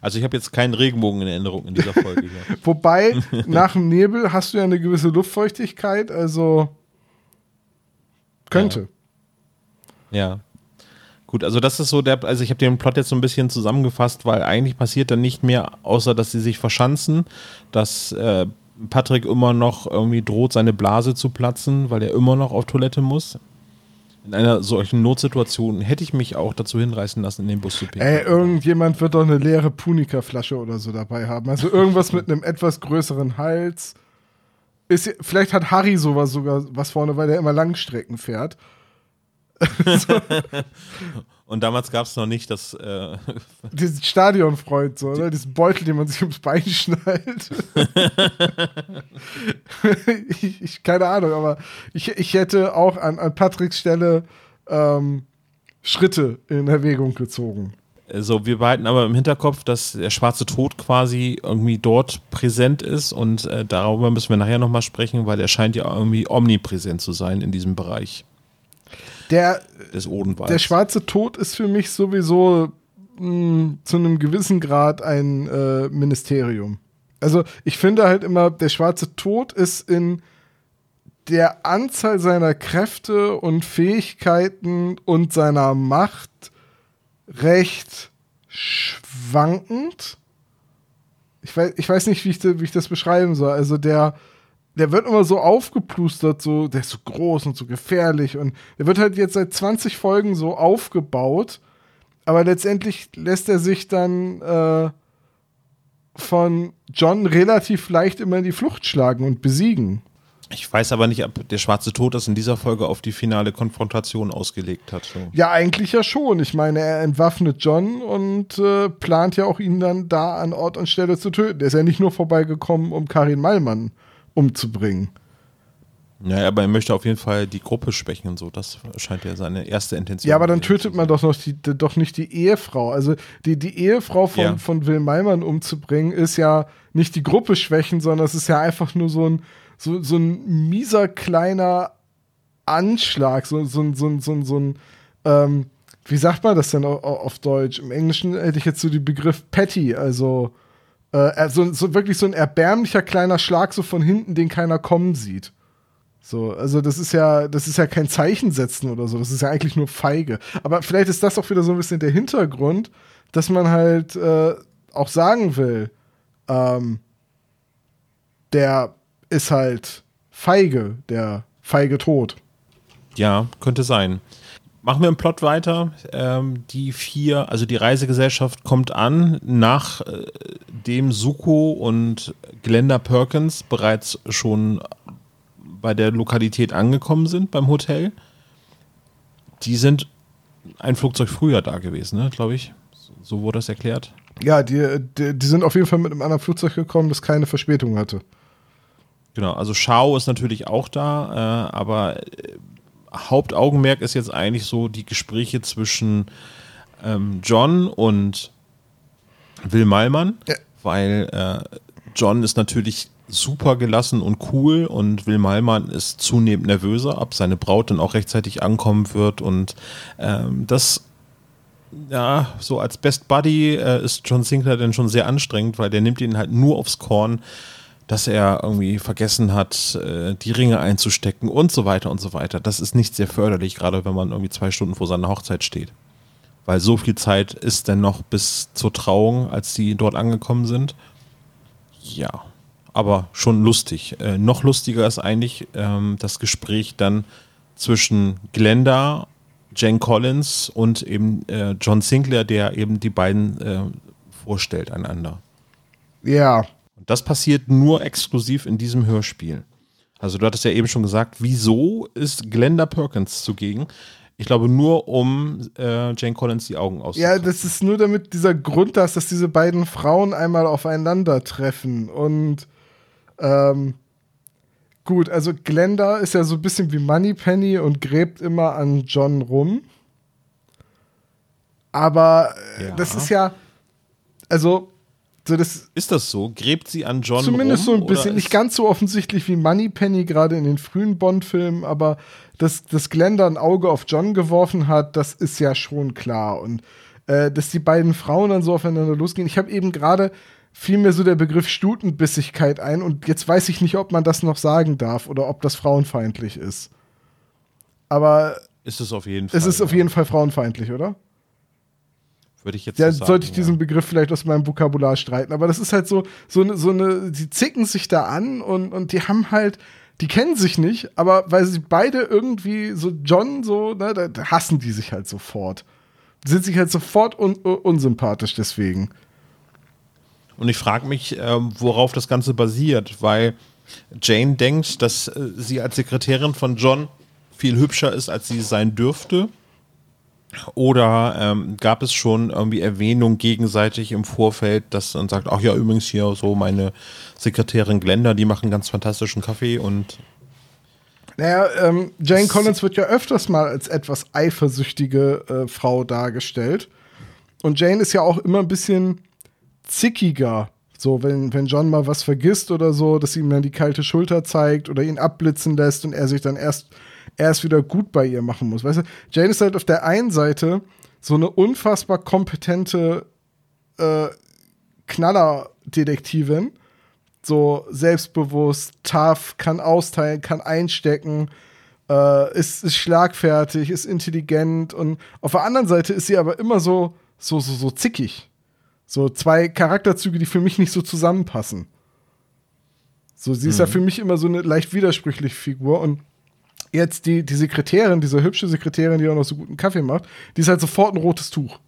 Also ich habe jetzt keinen Regenbogen in Erinnerung in dieser Folge hier. wobei nach dem Nebel hast du ja eine gewisse Luftfeuchtigkeit, also könnte. Ja. Gut, also das ist so der, also ich habe den Plot jetzt so ein bisschen zusammengefasst, weil eigentlich passiert dann nicht mehr, außer dass sie sich verschanzen, dass äh, Patrick immer noch irgendwie droht, seine Blase zu platzen, weil er immer noch auf Toilette muss. In einer solchen Notsituation hätte ich mich auch dazu hinreißen lassen, in den Bus zu pinkeln. Ey, irgendjemand wird doch eine leere Punika-Flasche oder so dabei haben. Also irgendwas mit einem etwas größeren Hals. Ist, vielleicht hat Harry sowas sogar was vorne, weil er immer Langstrecken fährt. Und damals gab es noch nicht das, äh, Diesen Stadionfreund, so, oder? Diesen Beutel, den man sich ums Bein schnallt. ich, ich, keine Ahnung, aber ich, ich hätte auch an, an Patricks Stelle ähm, Schritte in Erwägung gezogen. So, wir behalten aber im Hinterkopf, dass der schwarze Tod quasi irgendwie dort präsent ist und äh, darüber müssen wir nachher nochmal sprechen, weil er scheint ja irgendwie omnipräsent zu sein in diesem Bereich Der, des Odenwalds. der schwarze Tod ist für mich sowieso mh, zu einem gewissen Grad ein äh, Ministerium. Also ich finde halt immer, der schwarze Tod ist in der Anzahl seiner Kräfte und Fähigkeiten und seiner Macht recht schwankend. Ich weiß, ich weiß nicht, wie ich, wie ich das beschreiben soll. Also der, der wird immer so aufgeplustert, so, der ist so groß und so gefährlich und der wird halt jetzt seit 20 Folgen so aufgebaut, aber letztendlich lässt er sich dann äh, von John relativ leicht immer in die Flucht schlagen und besiegen. Ich weiß aber nicht, ob der Schwarze Tod das in dieser Folge auf die finale Konfrontation ausgelegt hat. So. Ja, eigentlich ja schon. Ich meine, er entwaffnet John und äh, plant ja auch, ihn dann da an Ort und Stelle zu töten. Der ist ja nicht nur vorbeigekommen, um Karin Mallmann umzubringen. Ja, aber er möchte auf jeden Fall die Gruppe schwächen und so. Das scheint ja seine erste Intention. Ja, aber dann tötet man doch noch die, doch nicht die Ehefrau. Also die, die Ehefrau von, ja. von Will Mallmann umzubringen, ist ja nicht die Gruppe schwächen, sondern es ist ja einfach nur so ein, so, so ein mieser kleiner Anschlag, so, so, so, so, so ein, ähm, wie sagt man das denn auf, Deutsch? Im Englischen hätte ich jetzt so den Begriff Patty, also äh, so, so wirklich so ein erbärmlicher kleiner Schlag so von hinten, den keiner kommen sieht. So, also das ist ja, das ist ja kein Zeichen setzen oder so, das ist ja eigentlich nur feige. Aber vielleicht ist das auch wieder so ein bisschen der Hintergrund, dass man halt äh, auch sagen will, ähm, der ist halt feige, der feige Tod. Ja, könnte sein. Machen wir im Plot weiter. Ähm, die vier, also die Reisegesellschaft kommt an, nachdem äh, Suko und Glenda Perkins bereits schon bei der Lokalität angekommen sind, beim Hotel. Die sind ein Flugzeug früher da gewesen, ne, glaube ich. So wurde das erklärt. Ja, die, die, die, sind auf jeden Fall mit einem anderen Flugzeug gekommen, das keine Verspätung hatte. Genau, also Shao ist natürlich auch da, äh, aber äh, Hauptaugenmerk ist jetzt eigentlich so die Gespräche zwischen ähm, John und Will Malmann, ja. weil äh, John ist natürlich super gelassen und cool und Will Malmann ist zunehmend nervöser, ob seine Braut dann auch rechtzeitig ankommen wird und ähm, das ja, so als Best Buddy äh, ist John Sinclair dann schon sehr anstrengend, weil der nimmt ihn halt nur aufs Korn, dass er irgendwie vergessen hat, äh, die Ringe einzustecken und so weiter und so weiter. Das ist nicht sehr förderlich, gerade wenn man irgendwie zwei Stunden vor seiner Hochzeit steht. Weil so viel Zeit ist denn noch bis zur Trauung, als die dort angekommen sind. Ja aber schon lustig. Äh, noch lustiger ist eigentlich ähm, das Gespräch dann zwischen Glenda, Jane Collins und eben äh, John Sinclair, der eben die beiden äh, vorstellt einander. Ja. Das passiert nur exklusiv in diesem Hörspiel. Also du hattest ja eben schon gesagt, wieso ist Glenda Perkins zugegen? Ich glaube nur, um äh, Jane Collins die Augen auszuhalten. Ja, das ist nur damit dieser Grund da ist, dass diese beiden Frauen einmal aufeinandertreffen und ähm, gut, also Glenda ist ja so ein bisschen wie Moneypenny und gräbt immer an John rum. Aber äh, ja. das ist ja, also so das ist das so? Gräbt sie an John Zumindest rum, so ein bisschen, nicht ganz so offensichtlich wie Moneypenny gerade in den frühen Bond-Filmen, aber dass, dass Glenda ein Auge auf John geworfen hat, das ist ja schon klar. Und äh, dass die beiden Frauen dann so aufeinander losgehen. Ich habe eben gerade fiel mir so der Begriff Stutenbissigkeit ein und jetzt weiß ich nicht, ob man das noch sagen darf oder ob das frauenfeindlich ist. Aber ist es auf jeden Fall. Es ist ja. auf jeden Fall frauenfeindlich, oder? Würde ich jetzt ja, so sagen, sollte ich diesen Begriff vielleicht aus meinem Vokabular streiten. Aber das ist halt so, so eine, so eine, die zicken sich da an und, und die haben halt, die kennen sich nicht, aber weil sie beide irgendwie so John so, ne, da hassen die sich halt sofort. Sind sich halt sofort un unsympathisch deswegen. Und ich frage mich, äh, worauf das Ganze basiert, weil Jane denkt, dass äh, sie als Sekretärin von John viel hübscher ist, als sie sein dürfte. Oder ähm, gab es schon irgendwie Erwähnung gegenseitig im Vorfeld, dass man sagt, ach ja, übrigens hier so meine Sekretärin Glenda, die machen ganz fantastischen Kaffee und naja, ähm, Jane Collins wird ja öfters mal als etwas eifersüchtige äh, Frau dargestellt. Und Jane ist ja auch immer ein bisschen zickiger. So, wenn, wenn John mal was vergisst oder so, dass sie ihm dann die kalte Schulter zeigt oder ihn abblitzen lässt und er sich dann erst, erst wieder gut bei ihr machen muss. Weißt du, Jane ist halt auf der einen Seite so eine unfassbar kompetente äh, Knallerdetektivin. So selbstbewusst, tough, kann austeilen, kann einstecken, äh, ist, ist schlagfertig, ist intelligent und auf der anderen Seite ist sie aber immer so, so, so, so zickig. So zwei Charakterzüge, die für mich nicht so zusammenpassen. So, sie ist mhm. ja für mich immer so eine leicht widersprüchliche Figur und jetzt die, die Sekretärin, diese hübsche Sekretärin, die auch noch so guten Kaffee macht, die ist halt sofort ein rotes Tuch.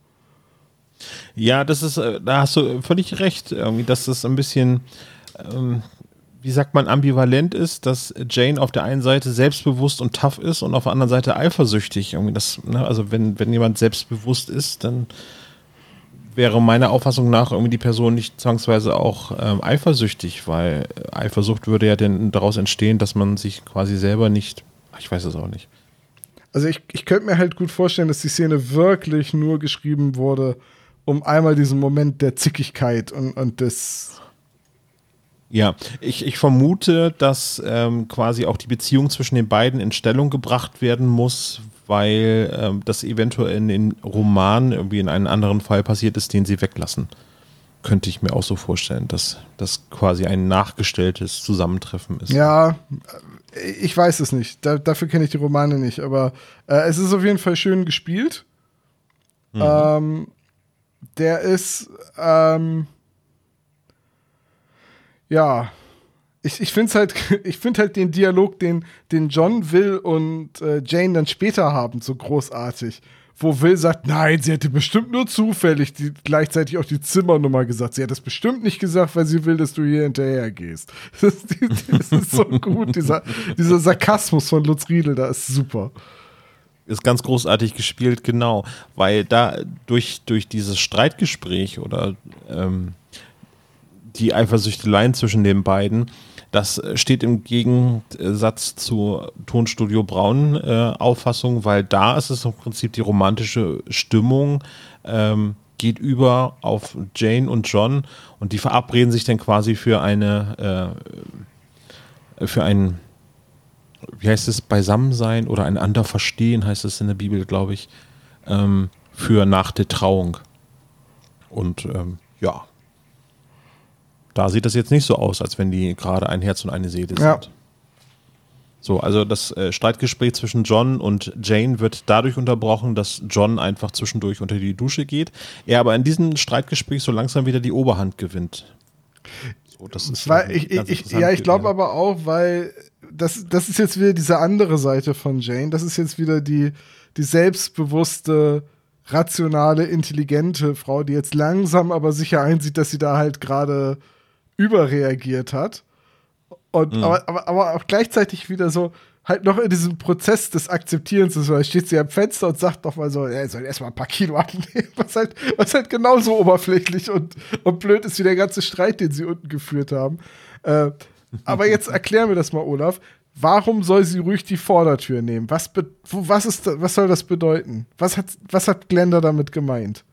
Ja, das ist, äh, da hast du völlig recht, irgendwie, dass das ein bisschen, ähm, wie sagt man, ambivalent ist, dass Jane auf der einen Seite selbstbewusst und tough ist und auf der anderen Seite eifersüchtig. Irgendwie das, ne? Also wenn, wenn jemand selbstbewusst ist, dann wäre meiner Auffassung nach irgendwie die Person nicht zwangsweise auch ähm, eifersüchtig, weil Eifersucht würde ja denn daraus entstehen, dass man sich quasi selber nicht, ich weiß es auch nicht. Also ich, ich könnte mir halt gut vorstellen, dass die Szene wirklich nur geschrieben wurde, um einmal diesen Moment der Zickigkeit und, und des ja, ich, ich vermute, dass ähm, quasi auch die Beziehung zwischen den beiden in Stellung gebracht werden muss, weil ähm, das eventuell in den Romanen irgendwie in einem anderen Fall passiert ist, den sie weglassen. Könnte ich mir auch so vorstellen, dass das quasi ein nachgestelltes Zusammentreffen ist. Ja, ich weiß es nicht. Da, dafür kenne ich die Romane nicht, aber äh, es ist auf jeden Fall schön gespielt. Mhm. Ähm, der ist, ähm, ja, ich, ich finde halt, ich finde halt den Dialog, den, den John Will und äh, Jane dann später haben, so großartig. Wo Will sagt, nein, sie hätte bestimmt nur zufällig die, gleichzeitig auch die Zimmernummer gesagt. Sie hat das bestimmt nicht gesagt, weil sie will, dass du hier hinterher gehst. Das ist, das ist so gut, dieser, dieser Sarkasmus von Lutz Riedel, da ist super ist ganz großartig gespielt, genau, weil da durch, durch dieses Streitgespräch oder ähm, die Eifersüchteleien zwischen den beiden das steht im Gegensatz zur Tonstudio Braun äh, Auffassung, weil da ist es im Prinzip die romantische Stimmung, ähm, geht über auf Jane und John und die verabreden sich dann quasi für eine, äh, für ein, wie heißt es, Beisammensein oder einander verstehen, heißt es in der Bibel, glaube ich, ähm, für nach der Trauung. Und ähm, ja, da sieht das jetzt nicht so aus, als wenn die gerade ein Herz und eine Seele sind. Ja. So, also das äh, Streitgespräch zwischen John und Jane wird dadurch unterbrochen, dass John einfach zwischendurch unter die Dusche geht. Er aber in diesem Streitgespräch so langsam wieder die Oberhand gewinnt. So, das ist weil ich, ich, ja, ich glaube aber auch, weil das, das ist jetzt wieder diese andere Seite von Jane. Das ist jetzt wieder die, die selbstbewusste, rationale, intelligente Frau, die jetzt langsam aber sicher einsieht, dass sie da halt gerade überreagiert hat. Und, mhm. aber, aber, aber auch gleichzeitig wieder so, halt noch in diesem Prozess des Akzeptierens ist, weil steht sie am Fenster und sagt doch mal so, er soll erstmal ein paar Kilo abnehmen, was halt, was halt genauso oberflächlich und, und blöd ist wie der ganze Streit, den sie unten geführt haben. Äh, aber jetzt erklär mir das mal, Olaf. Warum soll sie ruhig die Vordertür nehmen? Was, was, ist, was soll das bedeuten? Was hat, was hat Glenda damit gemeint?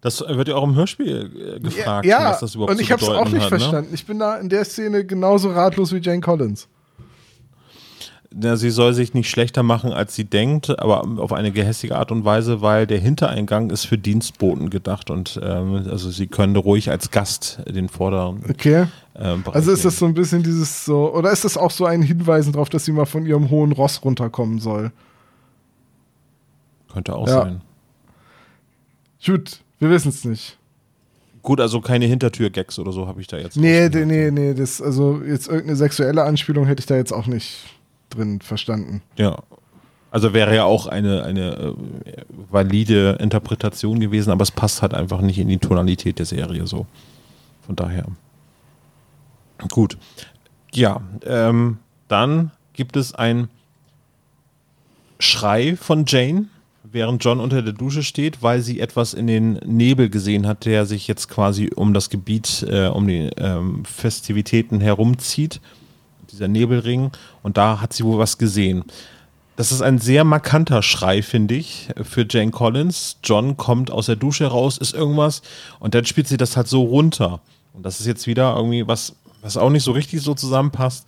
Das wird ja auch im Hörspiel äh, gefragt, ja, was das überhaupt Und ich habe es auch nicht hat, ne? verstanden. Ne? Ich bin da in der Szene genauso ratlos wie Jane Collins. Ja, sie soll sich nicht schlechter machen, als sie denkt, aber auf eine gehässige Art und Weise, weil der Hintereingang ist für Dienstboten gedacht und ähm, also sie können ruhig als Gast den vorderen. Okay. Ähm, also ist das so ein bisschen dieses so, oder ist das auch so ein Hinweisen darauf, dass sie mal von ihrem hohen Ross runterkommen soll? Könnte auch ja. sein. Gut, wir wissen es nicht. Gut, also keine Hintertür-Gags oder so habe ich da jetzt. Nee, nee, nee, nee, das, also jetzt irgendeine sexuelle Anspielung hätte ich da jetzt auch nicht drin verstanden. Ja. Also wäre ja auch eine, eine äh, valide Interpretation gewesen, aber es passt halt einfach nicht in die Tonalität der Serie so. Von daher. Gut. Ja, ähm, dann gibt es ein Schrei von Jane während John unter der Dusche steht, weil sie etwas in den Nebel gesehen hat, der sich jetzt quasi um das Gebiet, äh, um die ähm, Festivitäten herumzieht. Dieser Nebelring. Und da hat sie wohl was gesehen. Das ist ein sehr markanter Schrei, finde ich, für Jane Collins. John kommt aus der Dusche raus, ist irgendwas und dann spielt sie das halt so runter. Und das ist jetzt wieder irgendwie was, was auch nicht so richtig so zusammenpasst.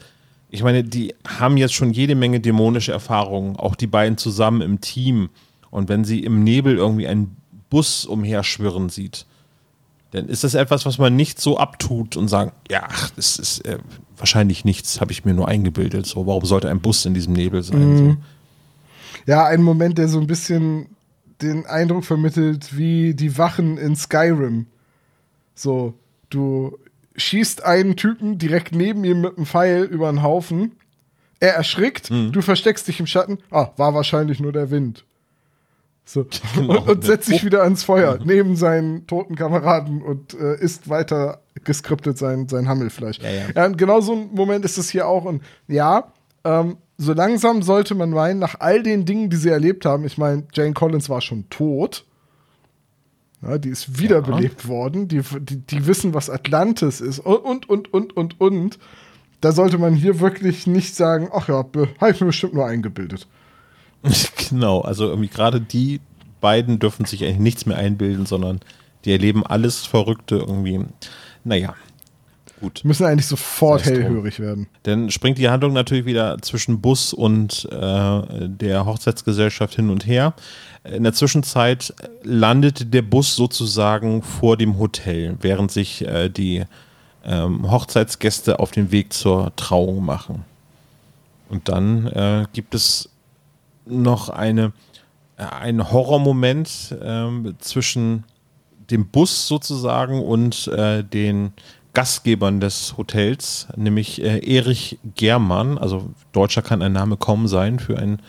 Ich meine, die haben jetzt schon jede Menge dämonische Erfahrungen, auch die beiden zusammen im Team. Und wenn sie im Nebel irgendwie einen Bus umherschwirren sieht, dann ist das etwas, was man nicht so abtut und sagt, ja, das ist äh, wahrscheinlich nichts, habe ich mir nur eingebildet. So, warum sollte ein Bus in diesem Nebel sein? Mhm. So. Ja, ein Moment, der so ein bisschen den Eindruck vermittelt, wie die Wachen in Skyrim. So, du schießt einen Typen direkt neben ihm mit einem Pfeil über einen Haufen. Er erschrickt, mhm. du versteckst dich im Schatten. Ah, war wahrscheinlich nur der Wind. So. Genau, und, und setzt sich wieder ans Feuer neben seinen toten Kameraden und äh, isst weiter geskriptet sein, sein Hammelfleisch. Ja, ja. ja, genau so ein Moment ist es hier auch. Und ja, ähm, so langsam sollte man meinen, nach all den Dingen, die sie erlebt haben, ich meine, Jane Collins war schon tot. Ja, die ist wiederbelebt worden. Die, die, die, wissen, was Atlantis ist. Und, und, und, und, und. Da sollte man hier wirklich nicht sagen, ach ja, habe ich mir bestimmt nur eingebildet. Genau, also irgendwie gerade die beiden dürfen sich eigentlich nichts mehr einbilden, sondern die erleben alles Verrückte irgendwie. Naja, gut. Müssen eigentlich sofort hellhörig werden. Dann springt die Handlung natürlich wieder zwischen Bus und äh, der Hochzeitsgesellschaft hin und her. In der Zwischenzeit landet der Bus sozusagen vor dem Hotel, während sich äh, die ähm, Hochzeitsgäste auf den Weg zur Trauung machen. Und dann äh, gibt es noch eine, äh, einen Horrormoment äh, zwischen dem Bus sozusagen und äh, den Gastgebern des Hotels, nämlich äh, Erich Germann, also Deutscher kann ein Name kaum sein für ein,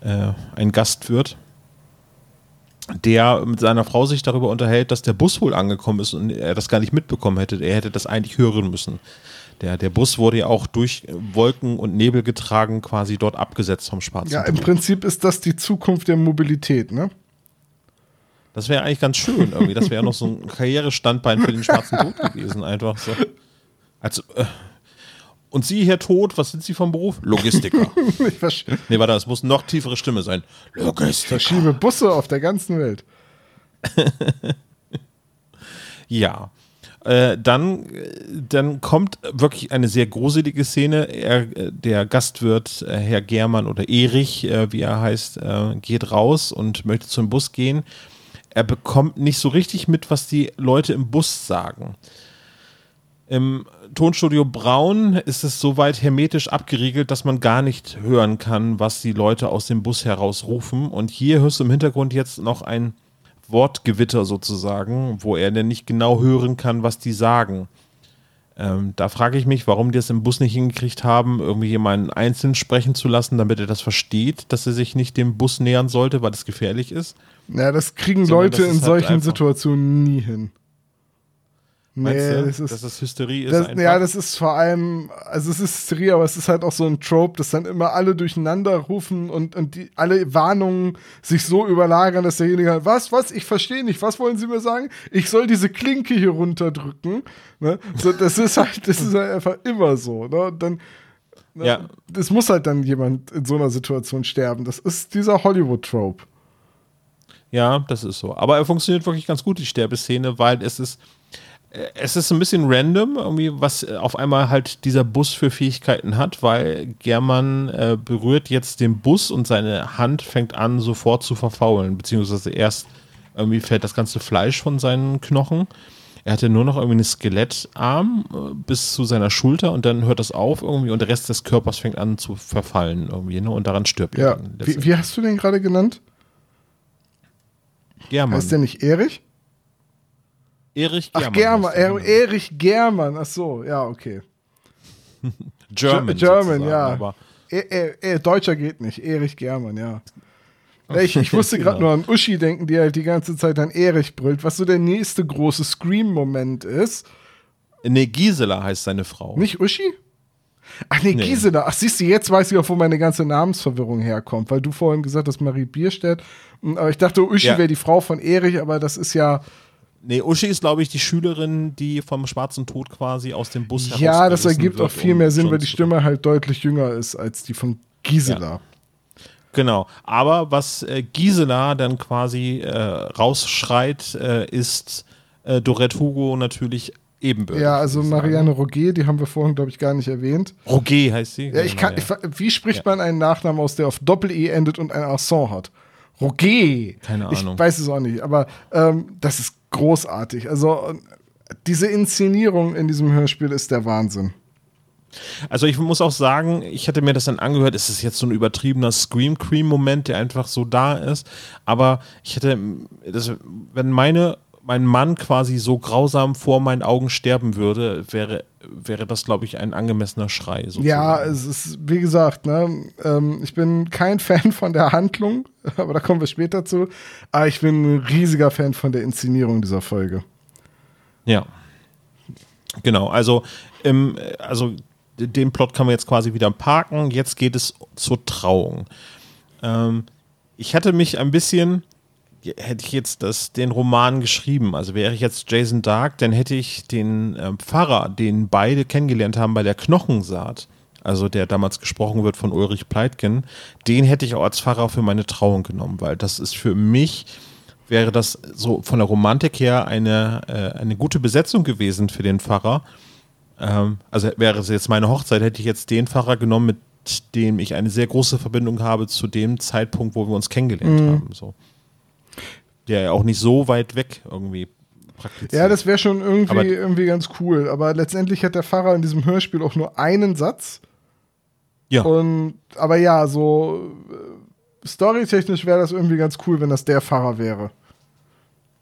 äh, ein Gastwirt, der mit seiner Frau sich darüber unterhält, dass der Bus wohl angekommen ist und er das gar nicht mitbekommen hätte. Er hätte das eigentlich hören müssen. Der, der Bus wurde ja auch durch Wolken und Nebel getragen, quasi dort abgesetzt vom Schwarzen. Ja, im Prinzip ist das die Zukunft der Mobilität, ne? Das wäre eigentlich ganz schön irgendwie. Das wäre noch so ein Karrierestandbein für den Schwarzen Tod gewesen, einfach so. Also, äh, und Sie, Herr Tod, was sind Sie vom Beruf? Logistiker. ich nee, warte, das muss eine noch tiefere Stimme sein. Logistiker. Ich verschiebe Busse auf der ganzen Welt. ja. Äh, dann, dann kommt wirklich eine sehr gruselige Szene. Er, der Gastwirt, äh, Herr Germann oder Erich, äh, wie er heißt, äh, geht raus und möchte zum Bus gehen. Er bekommt nicht so richtig mit, was die Leute im Bus sagen. Im Tonstudio Braun ist es soweit hermetisch abgeriegelt, dass man gar nicht hören kann, was die Leute aus dem Bus heraus rufen. Und hier hörst du im Hintergrund jetzt noch ein Wortgewitter sozusagen, wo er denn nicht genau hören kann, was die sagen. Ähm, da frage ich mich, warum die es im Bus nicht hingekriegt haben, irgendwie jemanden einzeln sprechen zu lassen, damit er das versteht, dass er sich nicht dem Bus nähern sollte, weil es gefährlich ist. Ja, das kriegen Sondern Leute in halt solchen Situationen nie hin. Nee, das ist, dass das Hysterie ist. Das, ja, das ist vor allem, also es ist Hysterie, aber es ist halt auch so ein Trope, dass dann immer alle durcheinander rufen und, und die, alle Warnungen sich so überlagern, dass derjenige halt, was, was, ich verstehe nicht, was wollen Sie mir sagen? Ich soll diese Klinke hier runterdrücken. Ne? So, das ist halt, das ist halt einfach immer so. Ne? Und dann, ne? ja. Es muss halt dann jemand in so einer Situation sterben. Das ist dieser Hollywood-Trope. Ja, das ist so. Aber er funktioniert wirklich ganz gut, die Sterbeszene, weil es ist es ist ein bisschen random, irgendwie, was auf einmal halt dieser Bus für Fähigkeiten hat, weil German äh, berührt jetzt den Bus und seine Hand fängt an, sofort zu verfaulen, beziehungsweise erst irgendwie fällt das ganze Fleisch von seinen Knochen. Er hatte nur noch irgendwie einen Skelettarm äh, bis zu seiner Schulter und dann hört das auf irgendwie und der Rest des Körpers fängt an zu verfallen irgendwie, ne? Und daran stirbt ja. er. Wie, wie, hast du den gerade genannt? German. Heißt der nicht Erich? Erich Germann. Ach, Germann, er, Erich Germann, ach so, ja, okay. German. German, ja. Aber er, er, er, Deutscher geht nicht, Erich Germann, ja. Ich, ich musste gerade genau. nur an Uschi denken, die halt die ganze Zeit an Erich brüllt, was so der nächste große Scream-Moment ist. Nee, Gisela heißt seine Frau. Nicht Uschi? Ach nee, nee, Gisela. Ach, siehst du, jetzt weiß ich auch, wo meine ganze Namensverwirrung herkommt, weil du vorhin gesagt hast, Marie Bierstedt. Aber ich dachte, Uschi ja. wäre die Frau von Erich, aber das ist ja Nee, Uschi ist, glaube ich, die Schülerin, die vom schwarzen Tod quasi aus dem Bus Ja, das ergibt auch viel mehr Sinn, weil die Stimme halt deutlich jünger ist als die von Gisela. Ja. Genau. Aber was äh, Gisela dann quasi äh, rausschreit, äh, ist äh, Dorette Hugo natürlich ebenbürtig. Ja, also Marianne Roger, die haben wir vorhin, glaube ich, gar nicht erwähnt. Roger heißt sie. Ja, ich kann, genau, ich, wie spricht ja. man einen Nachnamen aus, der auf Doppel-E endet und ein Accent hat? Roger. Keine Ahnung. Ich weiß es auch nicht, aber ähm, das ist großartig. Also diese Inszenierung in diesem Hörspiel ist der Wahnsinn. Also ich muss auch sagen, ich hatte mir das dann angehört, es ist jetzt so ein übertriebener Scream Cream Moment, der einfach so da ist, aber ich hätte das, wenn meine mein Mann quasi so grausam vor meinen Augen sterben würde, wäre, wäre das, glaube ich, ein angemessener Schrei. Sozusagen. Ja, es ist, wie gesagt, ne, ähm, ich bin kein Fan von der Handlung, aber da kommen wir später zu. Aber ich bin ein riesiger Fan von der Inszenierung dieser Folge. Ja. Genau, also, im, also den Plot kann man jetzt quasi wieder parken. Jetzt geht es zur Trauung. Ähm, ich hatte mich ein bisschen hätte ich jetzt das, den Roman geschrieben, also wäre ich jetzt Jason Dark, dann hätte ich den äh, Pfarrer, den beide kennengelernt haben bei der Knochensaat, also der damals gesprochen wird von Ulrich Pleitgen, den hätte ich auch als Pfarrer für meine Trauung genommen, weil das ist für mich, wäre das so von der Romantik her eine, äh, eine gute Besetzung gewesen für den Pfarrer. Ähm, also wäre es jetzt meine Hochzeit, hätte ich jetzt den Pfarrer genommen, mit dem ich eine sehr große Verbindung habe zu dem Zeitpunkt, wo wir uns kennengelernt mhm. haben. So der ja auch nicht so weit weg irgendwie praktiziert. Ja, das wäre schon irgendwie, aber, irgendwie ganz cool. Aber letztendlich hat der Pfarrer in diesem Hörspiel auch nur einen Satz. Ja. Und, aber ja, so äh, storytechnisch wäre das irgendwie ganz cool, wenn das der Pfarrer wäre.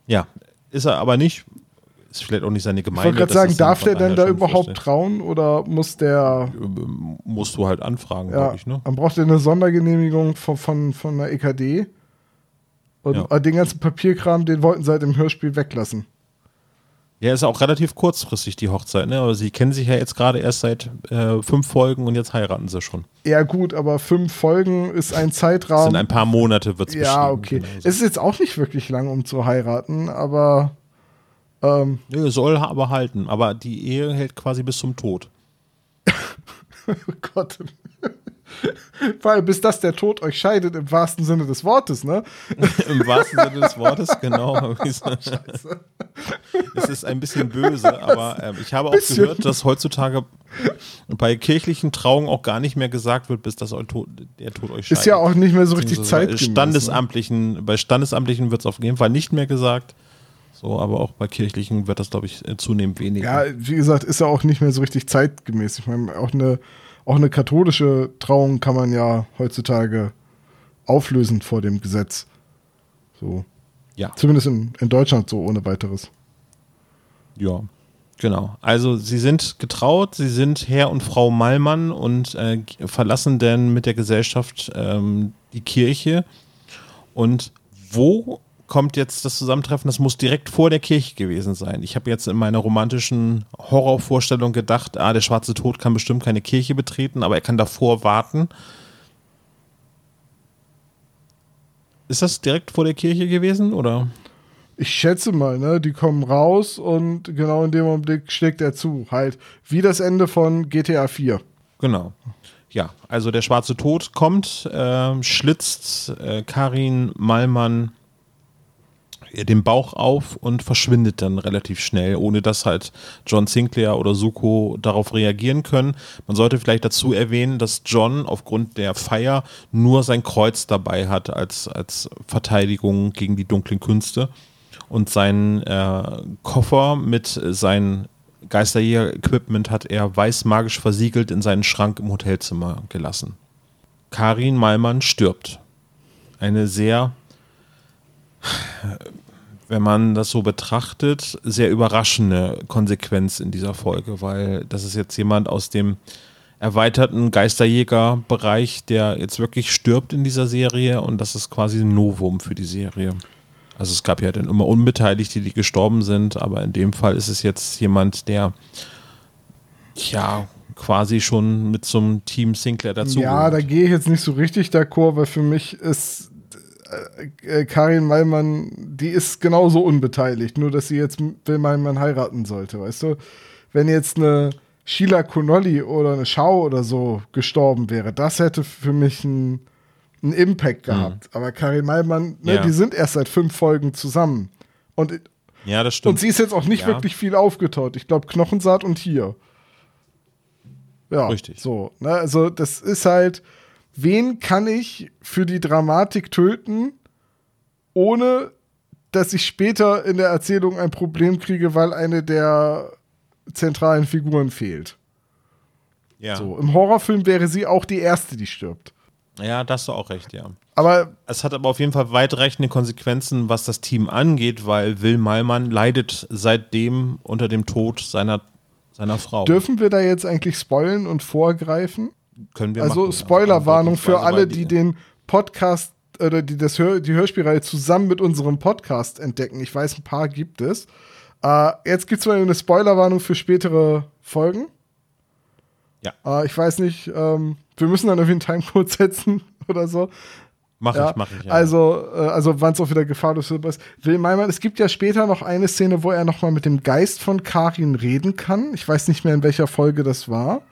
Ja, ist er aber nicht. Ist vielleicht auch nicht seine Gemeinde. Ich wollte gerade sagen, darf der denn da überhaupt versteht. trauen oder muss der. Musst du halt anfragen, ja, glaube ich, ne? Dann braucht er eine Sondergenehmigung von, von, von der EKD. Und ja. den ganzen Papierkram, den wollten sie halt im Hörspiel weglassen. Ja, ist auch relativ kurzfristig die Hochzeit, ne? Aber sie kennen sich ja jetzt gerade erst seit äh, fünf Folgen und jetzt heiraten sie schon. Ja, gut, aber fünf Folgen ist ein Zeitraum. Das sind ein paar Monate, wird es Ja, okay. Genau so. Es ist jetzt auch nicht wirklich lang, um zu heiraten, aber. Ähm, ja, soll aber halten, aber die Ehe hält quasi bis zum Tod. oh Gott. Weil bis das der Tod euch scheidet, im wahrsten Sinne des Wortes, ne? Im wahrsten Sinne des Wortes, genau. Scheiße. Es ist ein bisschen böse, aber äh, ich habe auch bisschen. gehört, dass heutzutage bei kirchlichen Trauungen auch gar nicht mehr gesagt wird, bis das der Tod euch scheidet. Ist ja auch nicht mehr so richtig Zeit. Ne? Standesamtlichen, ne? Bei Standesamtlichen wird es auf jeden Fall nicht mehr gesagt. So, aber auch bei kirchlichen wird das, glaube ich, zunehmend weniger. Ja, wie gesagt, ist ja auch nicht mehr so richtig zeitgemäß. Ich meine, auch eine auch eine katholische Trauung kann man ja heutzutage auflösen vor dem Gesetz. So. Ja. Zumindest in, in Deutschland so ohne weiteres. Ja, genau. Also sie sind getraut, sie sind Herr und Frau Mallmann und äh, verlassen dann mit der Gesellschaft ähm, die Kirche. Und wo kommt jetzt das Zusammentreffen, das muss direkt vor der Kirche gewesen sein. Ich habe jetzt in meiner romantischen Horrorvorstellung gedacht, ah, der schwarze Tod kann bestimmt keine Kirche betreten, aber er kann davor warten. Ist das direkt vor der Kirche gewesen, oder? Ich schätze mal, ne? Die kommen raus und genau in dem Augenblick schlägt er zu. Halt, wie das Ende von GTA 4. Genau. Ja, also der schwarze Tod kommt, äh, schlitzt äh, Karin Mallmann den Bauch auf und verschwindet dann relativ schnell, ohne dass halt John Sinclair oder Suko darauf reagieren können. Man sollte vielleicht dazu erwähnen, dass John aufgrund der Feier nur sein Kreuz dabei hat als, als Verteidigung gegen die dunklen Künste und seinen äh, Koffer mit seinem Geisterjäger-Equipment hat er weiß magisch versiegelt in seinen Schrank im Hotelzimmer gelassen. Karin Malmann stirbt. Eine sehr wenn man das so betrachtet, sehr überraschende Konsequenz in dieser Folge, weil das ist jetzt jemand aus dem erweiterten Geisterjäger-Bereich, der jetzt wirklich stirbt in dieser Serie und das ist quasi ein Novum für die Serie. Also es gab ja dann immer Unbeteiligte, die gestorben sind, aber in dem Fall ist es jetzt jemand, der ja quasi schon mit zum Team Sinclair dazu. Ja, da gehe ich jetzt nicht so richtig d'accord, weil für mich ist äh, äh, Karin Mallmann, die ist genauso unbeteiligt, nur dass sie jetzt Will Mallmann heiraten sollte, weißt du? Wenn jetzt eine Sheila Connolly oder eine Schau oder so gestorben wäre, das hätte für mich einen Impact mhm. gehabt. Mhm. Aber Karin Mallmann, ne, ja. die sind erst seit fünf Folgen zusammen. Und, ja, das stimmt. Und sie ist jetzt auch nicht ja. wirklich viel aufgetaut. Ich glaube, Knochensaat und hier. Ja, Richtig. So, ne, also das ist halt, wen kann ich für die Dramatik töten, ohne dass ich später in der Erzählung ein Problem kriege, weil eine der zentralen Figuren fehlt. Ja. So, Im Horrorfilm wäre sie auch die erste, die stirbt. Ja, da hast du auch recht, ja. Aber es hat aber auf jeden Fall weitreichende Konsequenzen, was das Team angeht, weil Will Malmann leidet seitdem unter dem Tod seiner, seiner Frau. Dürfen wir da jetzt eigentlich spoilen und vorgreifen? Können wir Also Spoilerwarnung für alle, weil die den Podcast oder die das Hör die Hörspielreihe zusammen mit unserem Podcast entdecken. Ich weiß, ein paar gibt es. Äh, jetzt gibt es mal eine Spoilerwarnung für spätere Folgen. Ja. Äh, ich weiß nicht, ähm, wir müssen dann irgendwie einen Timecode setzen oder so. Mach Ja, ich, mach ich. Ja. Also, äh, also wann es auch wieder gefahrlos ist. Will Maimann, es gibt ja später noch eine Szene, wo er noch mal mit dem Geist von Karin reden kann. Ich weiß nicht mehr, in welcher Folge das war.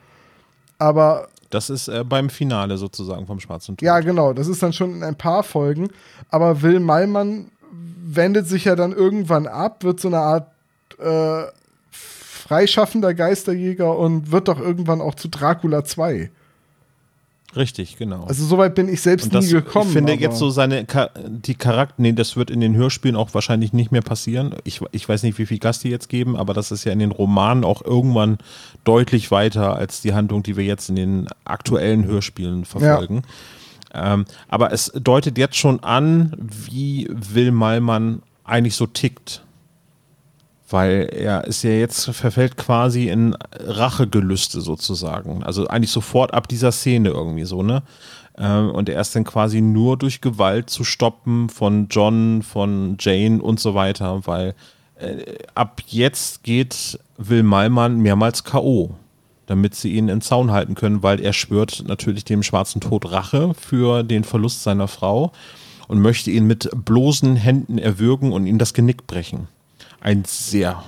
Aber das ist äh, beim Finale sozusagen vom Schwarzen Tod. ja, genau, das ist dann schon in ein paar Folgen. Aber Will Malmann wendet sich ja dann irgendwann ab, wird so eine Art äh, freischaffender Geisterjäger und wird doch irgendwann auch zu Dracula 2. Richtig, genau. Also soweit bin ich selbst das, nie gekommen. ich finde jetzt so seine, die Charakter, nee, das wird in den Hörspielen auch wahrscheinlich nicht mehr passieren. Ich, ich weiß nicht, wie viel Gast die jetzt geben, aber das ist ja in den Romanen auch irgendwann deutlich weiter als die Handlung, die wir jetzt in den aktuellen Hörspielen verfolgen. Ähm, aber es deutet jetzt schon an, wie Will Malmann eigentlich so tickt. Weil er ist ja jetzt, verfällt quasi in Rachegelüste sozusagen. Also eigentlich sofort ab dieser Szene irgendwie so, ne? Ähm, und er ist dann quasi nur durch Gewalt zu stoppen von John, von Jane und so weiter, weil äh, ab jetzt geht Will Malmann mehrmals K.O., damit sie ihn in Zaun halten können, weil er schwört natürlich dem schwarzen Tod Rache für den Verlust seiner Frau und möchte ihn mit bloßen Händen erwürgen und ihm das Genick brechen. Ein sehr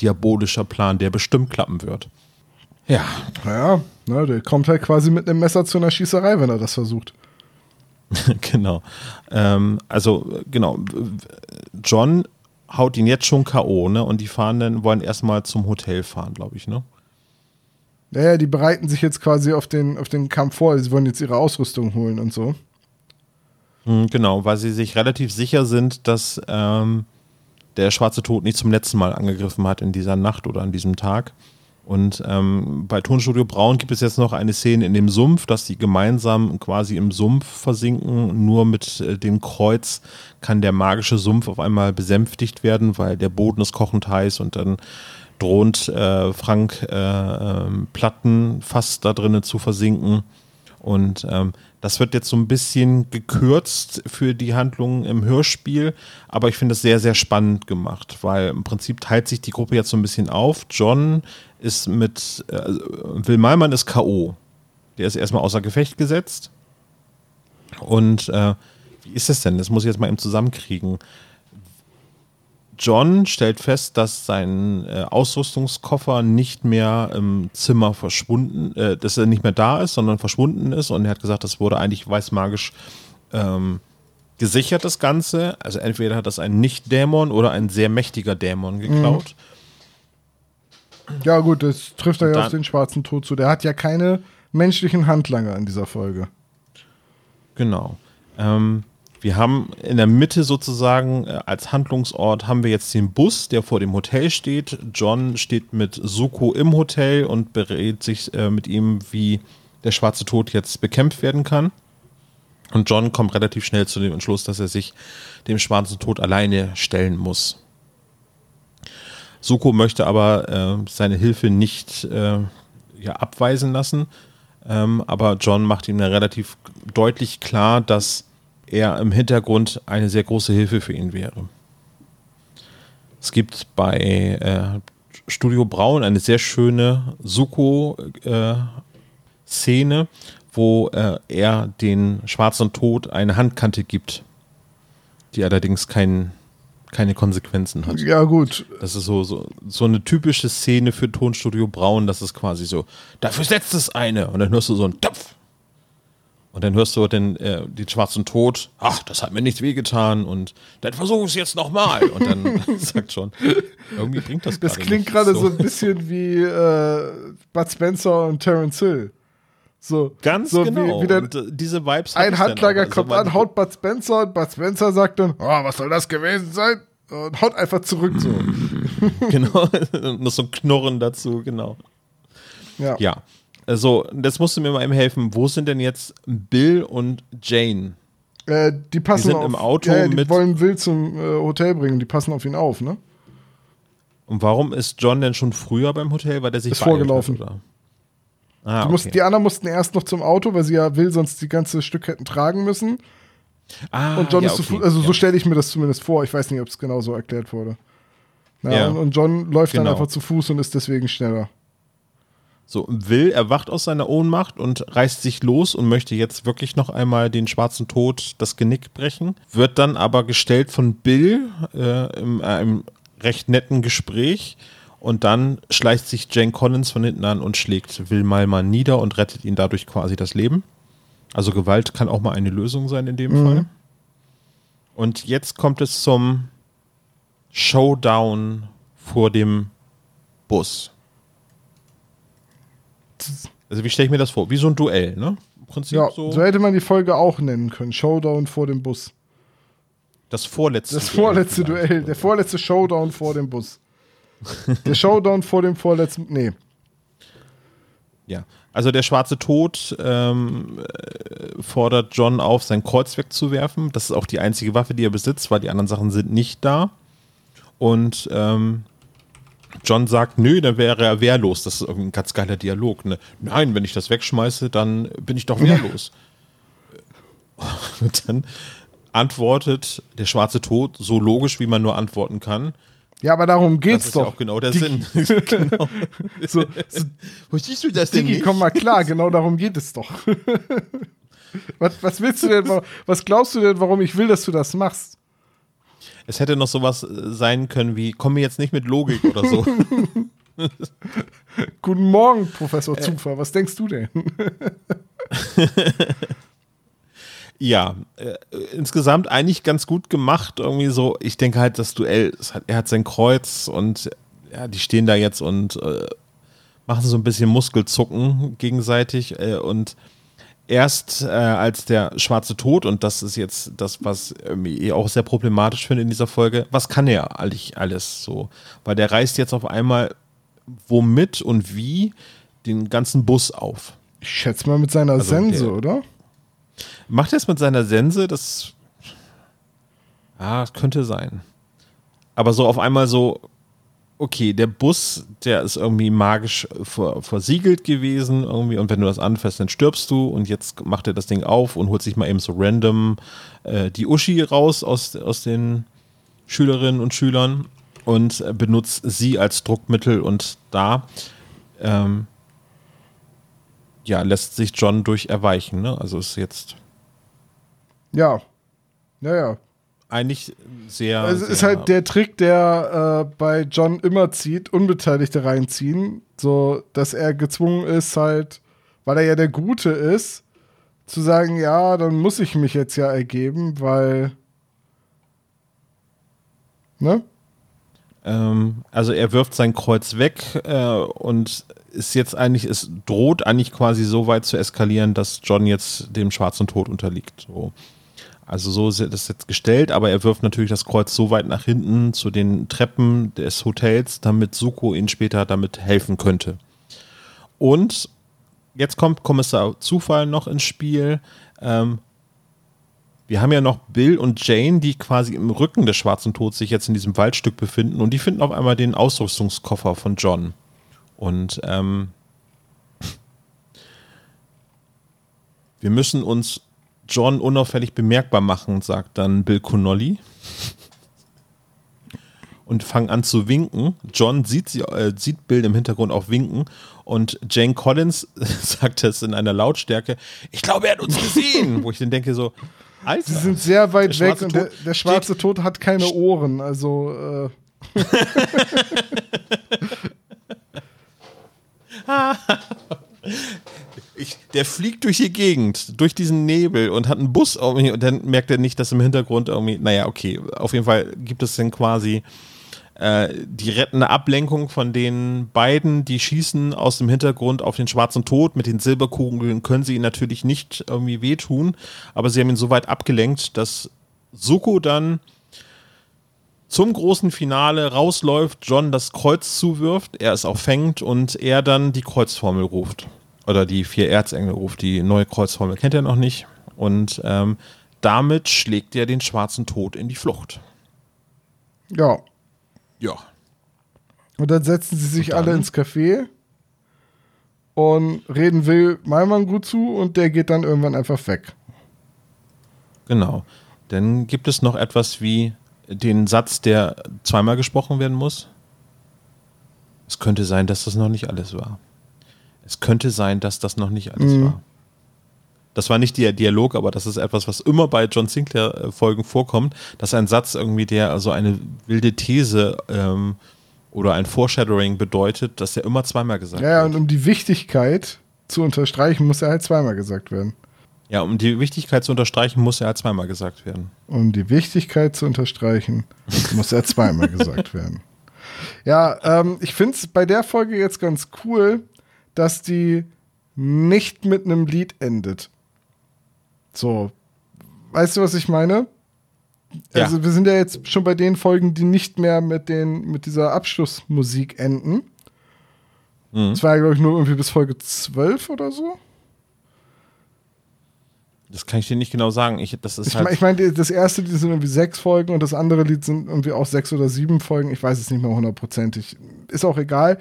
diabolischer Plan, der bestimmt klappen wird. Ja, Ja, ne, der kommt halt quasi mit einem Messer zu einer Schießerei, wenn er das versucht. genau. Ähm, also, genau. John haut ihn jetzt schon K.O., ne? Und die fahren dann, wollen erstmal zum Hotel fahren, glaube ich, ne? Naja, die bereiten sich jetzt quasi auf den, auf den Kampf vor. Sie wollen jetzt ihre Ausrüstung holen und so. Mhm, Genau, weil sie sich relativ sicher sind, dass ähm, der schwarze Tod nicht zum letzten Mal angegriffen hat in dieser Nacht oder an diesem Tag. Und ähm, bei Tonstudio Braun gibt es jetzt noch eine Szene in dem Sumpf, dass die gemeinsam quasi im Sumpf versinken. Nur mit äh, dem Kreuz kann der magische Sumpf auf einmal besänftigt werden, weil der Boden ist kochend heiß und dann droht äh, Frank äh, ähm, Platten fast da drinnen zu versinken. Und ähm, das wird jetzt so ein bisschen gekürzt für die Handlung im Hörspiel, aber ich finde es sehr, sehr spannend gemacht, weil im Prinzip teilt sich die Gruppe jetzt so ein bisschen auf. John ist mit, äh, Will Malmann ist K.O. Der ist erstmal außer Gefecht gesetzt. Und äh, wie ist es denn? Das muss ich jetzt mal eben zusammenkriegen. John stellt fest, dass sein äh, Ausrüstungskoffer nicht mehr im Zimmer verschwunden, äh, dass er nicht mehr da ist, sondern verschwunden ist. Und er hat gesagt, das wurde eigentlich weißmagisch ähm, gesichert, das Ganze. Also entweder hat das ein Nicht-Dämon oder ein sehr mächtiger Dämon geklaut. Ja, gut, das trifft er ja auf den schwarzen Tod zu. Der hat ja keine menschlichen Handlanger in dieser Folge. Genau. Ähm, wir haben in der Mitte sozusagen äh, als Handlungsort haben wir jetzt den Bus, der vor dem Hotel steht. John steht mit Suko im Hotel und berät sich äh, mit ihm, wie der schwarze Tod jetzt bekämpft werden kann. Und John kommt relativ schnell zu dem Entschluss, dass er sich dem schwarzen Tod alleine stellen muss. Suko möchte aber äh, seine Hilfe nicht äh, ja, abweisen lassen. Ähm, aber John macht ihm relativ deutlich klar, dass er im Hintergrund eine sehr große Hilfe für ihn wäre. Es gibt bei äh, Studio Braun eine sehr schöne Suko-Szene, wo äh, er den schwarzen Tod eine Handkante gibt, die allerdings kein, keine Konsequenzen hat. Ja, gut. Das ist so, so, so eine typische Szene für Tonstudio Braun, das ist quasi so, dafür setzt es eine. Und dann hörst du so einen Topf. Und dann hörst du den, äh, den schwarzen Tod, ach, das hat mir nicht wehgetan und dann versuch es jetzt nochmal. Und dann sagt schon, irgendwie bringt das Das klingt gerade so. ein bisschen wie äh, Bud Spencer und Terence Hill. So, Ganz so genau. Wie, wie der, und, äh, diese Vibes ein Handlager. Also, kommt an, haut Bud Spencer und Bud Spencer sagt dann, oh, was soll das gewesen sein? Und haut einfach zurück so. Genau, noch so ein Knurren dazu, genau. Ja. Ja. Also, das musst du mir mal eben helfen. Wo sind denn jetzt Bill und Jane? Äh, die passen die sind auf, im Auto ja, ja, die mit. wollen Will zum äh, Hotel bringen, die passen auf ihn auf, ne? Und warum ist John denn schon früher beim Hotel? Weil der sich Ist vorgelaufen. Hat? Ah, Die, mussten, okay. die anderen mussten erst noch zum Auto, weil sie ja Will sonst die ganze Stück hätten tragen müssen. ah, Und John ja, ist zu okay. Fuß, also so stelle ich mir das zumindest vor. Ich weiß nicht, ob es genau so erklärt wurde. Ja, Ja. Und, und John läuft dann Genau. einfach zu Fuß und ist deswegen schneller. So, Will erwacht aus seiner Ohnmacht und reißt sich los und möchte jetzt wirklich noch einmal den schwarzen Tod das Genick brechen. Wird dann aber gestellt von Bill äh, in einem recht netten Gespräch. Und dann schleicht sich Jane Collins von hinten an und schlägt Will mal mal nieder und rettet ihn dadurch quasi das Leben. Also Gewalt kann auch mal eine Lösung sein in dem Fall. Und jetzt kommt es zum Showdown vor dem Bus. Also wie stelle ich mir das vor? Wie so ein Duell, ne? Im Prinzip Ja, so, so hätte man die Folge auch nennen können. Showdown vor dem Bus. das vorletzte Das vorletzte vielleicht. Duell, der vorletzte Showdown vor dem Bus. Der Showdown vor dem vorletzten. Nee. Ja, also der schwarze Tod ähm, äh, fordert John auf, sein Kreuz wegzuwerfen. Das ist auch die einzige Waffe, die er besitzt, weil die anderen Sachen sind nicht da. Und ähm, John sagt, nö, dann wäre er wehrlos. Das ist irgendwie ein ganz geiler Dialog. Ne? Nein, wenn ich das wegschmeiße, dann bin ich doch wehrlos. Und dann antwortet der schwarze Tod so logisch, wie man nur antworten kann. Ja, aber darum Das geht's ist ja doch. auch genau der Digi, Sinn. genau. So, so, Wo siehst du das denn Digi, nicht? komm mal klar, genau darum geht es doch. was, was willst du denn, wa- was glaubst du denn, warum ich will, dass du das machst? Es hätte noch sowas äh, sein können wie, komm mir jetzt nicht mit Logik oder so. Guten Morgen, Professor Äh. Zufall, was denkst du denn? ja, äh, insgesamt eigentlich ganz gut gemacht. Irgendwie so, ich denke halt, das Duell, hat, er hat sein Kreuz und ja, die stehen da jetzt und äh, machen so ein bisschen Muskelzucken gegenseitig äh, und erst äh, als der schwarze Tod, und das ist jetzt das, was irgendwie ich auch sehr problematisch finde in dieser Folge, was kann er eigentlich alles so? Weil der reißt jetzt auf einmal womit und wie den ganzen Bus auf. Ich schätze mal mit seiner Also Sense, der- oder? Macht er es mit seiner Sense? Das. Ja, das könnte sein. Aber so auf einmal so, okay, der Bus, der ist irgendwie magisch ver versiegelt gewesen, irgendwie, und wenn du das anfasst, dann stirbst du und jetzt macht er das Ding auf und holt sich mal eben so random äh, die Uschi raus aus, aus den Schülerinnen und Schülern und benutzt sie als Druckmittel und da ähm, ja, lässt sich John durch erweichen, ne? Also ist jetzt Ja. Ja, ja. Eigentlich sehr. Es ist sehr, halt der Trick, der äh, bei John immer zieht, Unbeteiligte reinziehen, so dass er gezwungen ist, halt, weil er ja der Gute ist, zu sagen, ja, dann muss ich mich jetzt ja ergeben, weil. Ne? Ähm, also er wirft sein Kreuz weg äh, und ist jetzt eigentlich, es droht eigentlich quasi so weit zu eskalieren, dass John jetzt dem schwarzen Tod unterliegt. So. Also so ist das jetzt gestellt, aber er wirft natürlich das Kreuz so weit nach hinten zu den Treppen des Hotels, damit Suko ihn später damit helfen könnte. Und jetzt kommt Kommissar Zufall noch ins Spiel. Ähm, wir haben ja noch Bill und Jane, die quasi im Rücken des schwarzen Tods sich jetzt in diesem Waldstück befinden und die finden auf einmal den Ausrüstungskoffer von John. Und ähm, wir müssen uns John unauffällig bemerkbar machen, sagt dann Bill Connolly. Und fangen an zu winken. John sieht, sie, äh, sieht Bill im Hintergrund auch winken. Und Jane Collins sagt es in einer Lautstärke: Ich glaube, er hat uns gesehen. Wo ich dann denke, so, Alter. Sie sind sehr weit weg und der, der schwarze steht- Tod hat keine Ohren, also. Äh, Ich, der fliegt durch die Gegend, durch diesen Nebel und hat einen Bus irgendwie und dann merkt er nicht, dass im Hintergrund irgendwie, naja, okay, auf jeden Fall gibt es dann quasi äh, die rettende Ablenkung von den beiden, die schießen aus dem Hintergrund auf den schwarzen Tod. Mit den Silberkugeln können sie ihn natürlich nicht irgendwie wehtun, aber sie haben ihn so weit abgelenkt, dass Suko dann zum großen Finale rausläuft, John das Kreuz zuwirft, er es auch fängt und er dann die Kreuzformel ruft. Oder die vier Erzengel ruft, die neue Kreuzformel kennt er noch nicht. Und ähm, damit schlägt er den schwarzen Tod in die Flucht. Ja. Ja. Und dann setzen sie sich alle ins Café und reden Will Malmann gut zu und der geht dann irgendwann einfach weg. Genau. Dann gibt es noch etwas wie den Satz, der zweimal gesprochen werden muss. Es könnte sein, dass das noch nicht alles war. Es könnte sein, dass das noch nicht alles mhm. war. Das war nicht der Dialog, aber das ist etwas, was immer bei John Sinclair-Folgen vorkommt, dass ein Satz irgendwie, der also eine wilde These ähm, oder ein Foreshadowing bedeutet, dass er immer zweimal gesagt ja, wird. Ja, und um die Wichtigkeit zu unterstreichen, muss er halt zweimal gesagt werden. Ja, um die Wichtigkeit zu unterstreichen, muss er halt zweimal gesagt werden. Um die Wichtigkeit zu unterstreichen, muss er zweimal gesagt werden. Ja, ähm, ich finde es bei der Folge jetzt ganz cool, dass die nicht mit einem Lied endet. So, weißt du, was ich meine? Ja. Also wir sind ja jetzt schon bei den Folgen, die nicht mehr mit, den, mit dieser Abschlussmusik enden. Mhm. Das war ja, glaube ich, nur irgendwie bis Folge 12 oder so. Das kann ich dir nicht genau sagen. Ich, das ist ich halt meine, ich mein, das erste Lied sind irgendwie sechs Folgen und das andere Lied sind irgendwie auch sechs oder sieben Folgen. Ich weiß es nicht mehr hundertprozentig. Ist auch egal.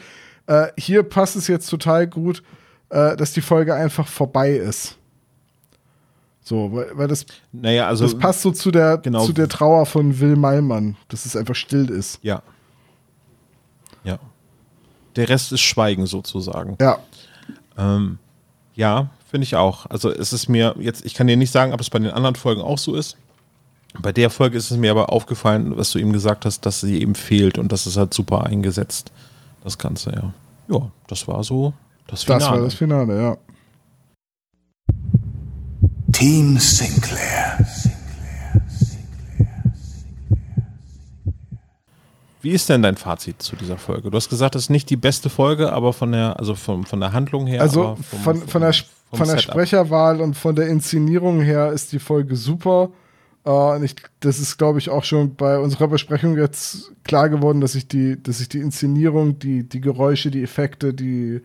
Äh, hier passt es jetzt total gut, äh, dass die Folge einfach vorbei ist. So, weil, weil das, naja, also, das passt so zu der, genau. zu der Trauer von Will Malmann, dass es einfach still ist. Ja. Ja. Der Rest ist Schweigen sozusagen. Ja. Ähm, ja, finde ich auch. Also es ist mir jetzt, ich kann dir nicht sagen, ob es bei den anderen Folgen auch so ist. Bei der Folge ist es mir aber aufgefallen, was du eben gesagt hast, dass sie eben fehlt und das ist halt super eingesetzt, das Ganze, ja. Ja, das war so das Finale. Das war das Finale, ja. Team Sinclair. Wie ist denn dein Fazit zu dieser Folge? Du hast gesagt, es ist nicht die beste Folge, aber von der, also von, von der Handlung her. Also vom, von, von, der, von der Sprecherwahl und von der Inszenierung her ist die Folge super. Uh, und ich, das ist, glaube ich, auch schon bei unserer Besprechung jetzt klar geworden, dass ich die, dass ich die Inszenierung, die, die Geräusche, die Effekte, die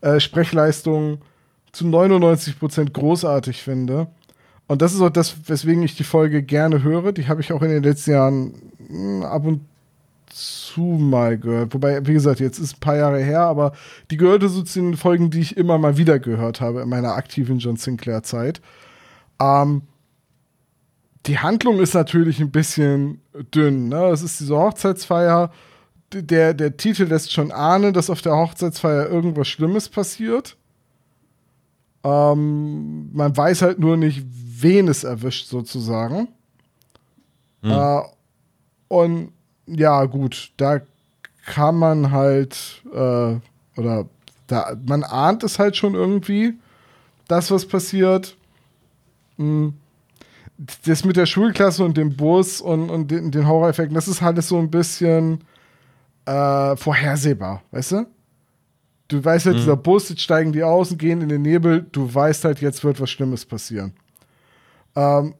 äh, Sprechleistung zu 99 Prozent großartig finde. Und das ist auch das, weswegen ich die Folge gerne höre. Die habe ich auch in den letzten Jahren hm, ab und zu mal gehört. Wobei, wie gesagt, jetzt ist ein paar Jahre her, aber die gehörte so zu den Folgen, die ich immer mal wieder gehört habe in meiner aktiven John Sinclair-Zeit. Ähm, die Handlung ist natürlich ein bisschen dünn. Ne? Es ist diese Hochzeitsfeier. Der, der Titel lässt schon ahnen, dass auf der Hochzeitsfeier irgendwas Schlimmes passiert. Ähm, man weiß halt nur nicht, wen es erwischt, sozusagen. Hm. Äh, und ja, gut, da kann man halt, äh, oder da, man ahnt es halt schon irgendwie, das, was passiert. Hm. Das mit der Schulklasse und dem Bus und, und den, den Horror-Effekten, das ist halt so ein bisschen äh, vorhersehbar, weißt du? Du weißt halt, mhm. dieser Bus, jetzt steigen die aus und gehen in den Nebel. Du weißt halt, jetzt wird was Schlimmes passieren. Ähm,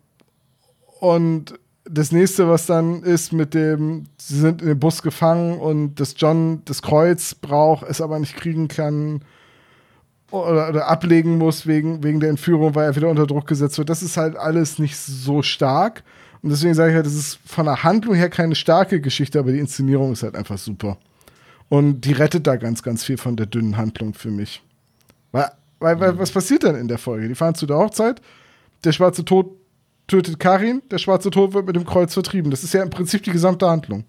und das nächste, was dann ist mit dem, sie sind in den Bus gefangen und dass John das Kreuz braucht, es aber nicht kriegen kann oder, oder, ablegen muss wegen, wegen der Entführung, weil er wieder unter Druck gesetzt wird. Das ist halt alles nicht so stark. Und deswegen sage ich halt, das ist von der Handlung her keine starke Geschichte, aber die Inszenierung ist halt einfach super. Und die rettet da ganz, ganz viel von der dünnen Handlung für mich. Weil, weil, weil was passiert denn in der Folge? Die fahren zu der Hochzeit, der schwarze Tod tötet Karin, der schwarze Tod wird mit dem Kreuz vertrieben. Das ist ja im Prinzip die gesamte Handlung.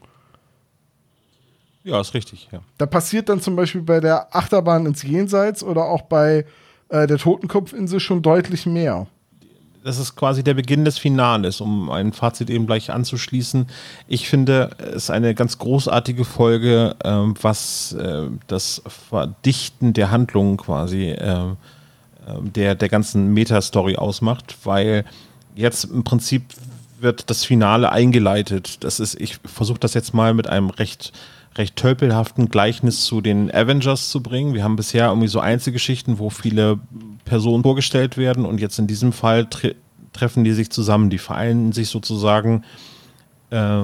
Ja, ist richtig, ja. Da passiert dann zum Beispiel bei der Achterbahn ins Jenseits oder auch bei äh, der Totenkopfinsel schon deutlich mehr das ist quasi der Beginn des Finales, um ein Fazit eben gleich anzuschließen. Ich finde, es ist eine ganz großartige Folge, äh, was äh, das Verdichten der Handlungen quasi äh, der, der ganzen Metastory ausmacht, weil jetzt im Prinzip wird das Finale eingeleitet. Das ist, ich versuche das jetzt mal mit einem recht recht tölpelhaften Gleichnis zu den Avengers zu bringen. Wir haben bisher irgendwie so Einzelgeschichten, wo viele Personen vorgestellt werden und jetzt in diesem Fall tre treffen die sich zusammen. Die vereinen sich sozusagen äh,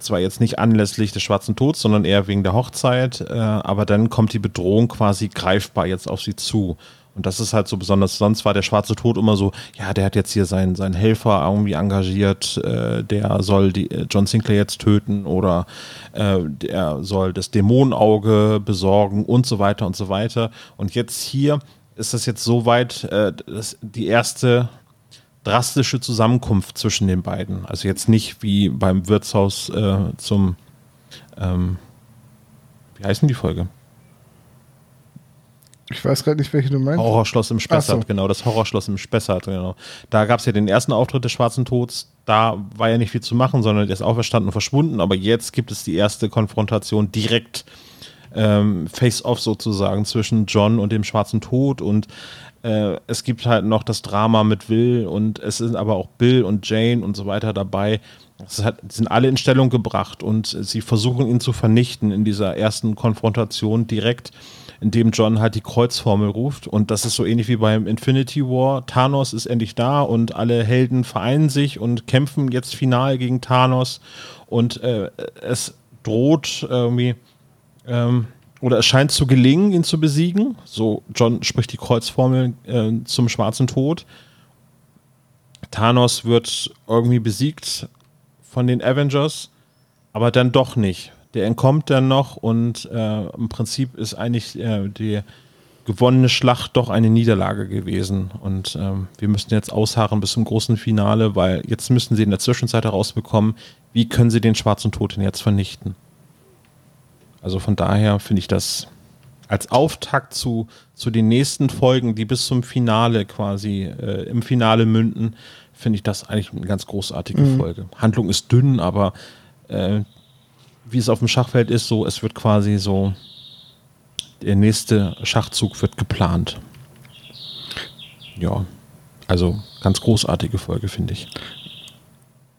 zwar jetzt nicht anlässlich des Schwarzen Tods, sondern eher wegen der Hochzeit, äh, aber dann kommt die Bedrohung quasi greifbar jetzt auf sie zu. Und das ist halt so besonders. Sonst war der schwarze Tod immer so, ja, der hat jetzt hier seinen, seinen Helfer irgendwie engagiert, äh, der soll die, äh, John Sinclair jetzt töten oder äh, der soll das Dämonenauge besorgen und so weiter und so weiter. Und jetzt hier ist das jetzt so weit, äh, dass die erste drastische Zusammenkunft zwischen den beiden. Also jetzt nicht wie beim Wirtshaus äh, zum, ähm, wie heißt denn die Folge? Ich weiß gerade nicht, welche du meinst. Horrorschloss im Spessart, so. genau, das Horrorschloss im Spessart, genau. Da gab es ja den ersten Auftritt des Schwarzen Tods, da war ja nicht viel zu machen, sondern der ist auferstanden und verschwunden, aber jetzt gibt es die erste Konfrontation direkt ähm, face-off sozusagen zwischen John und dem Schwarzen Tod und äh, es gibt halt noch das Drama mit Will und es sind aber auch Bill und Jane und so weiter dabei. Es hat, sind alle in Stellung gebracht und sie versuchen ihn zu vernichten in dieser ersten Konfrontation direkt in dem John halt die Kreuzformel ruft. Und das ist so ähnlich wie beim Infinity War. Thanos ist endlich da und alle Helden vereinen sich und kämpfen jetzt final gegen Thanos. Und äh, es droht irgendwie, ähm, oder es scheint zu gelingen, ihn zu besiegen. So, John spricht die Kreuzformel äh, zum schwarzen Tod. Thanos wird irgendwie besiegt von den Avengers, aber dann doch nicht der entkommt dann noch und äh, im Prinzip ist eigentlich äh, die gewonnene Schlacht doch eine Niederlage gewesen. Und ähm, wir müssen jetzt ausharren bis zum großen Finale, weil jetzt müssen sie in der Zwischenzeit herausbekommen, wie können sie den schwarzen Tod denn jetzt vernichten. Also von daher finde ich das als Auftakt zu, zu den nächsten Folgen, die bis zum Finale quasi äh, im Finale münden, finde ich das eigentlich eine ganz großartige mhm. Folge. Handlung ist dünn, aber äh, wie es auf dem Schachfeld ist, so es wird quasi so der nächste Schachzug wird geplant. Ja, also ganz großartige Folge finde ich.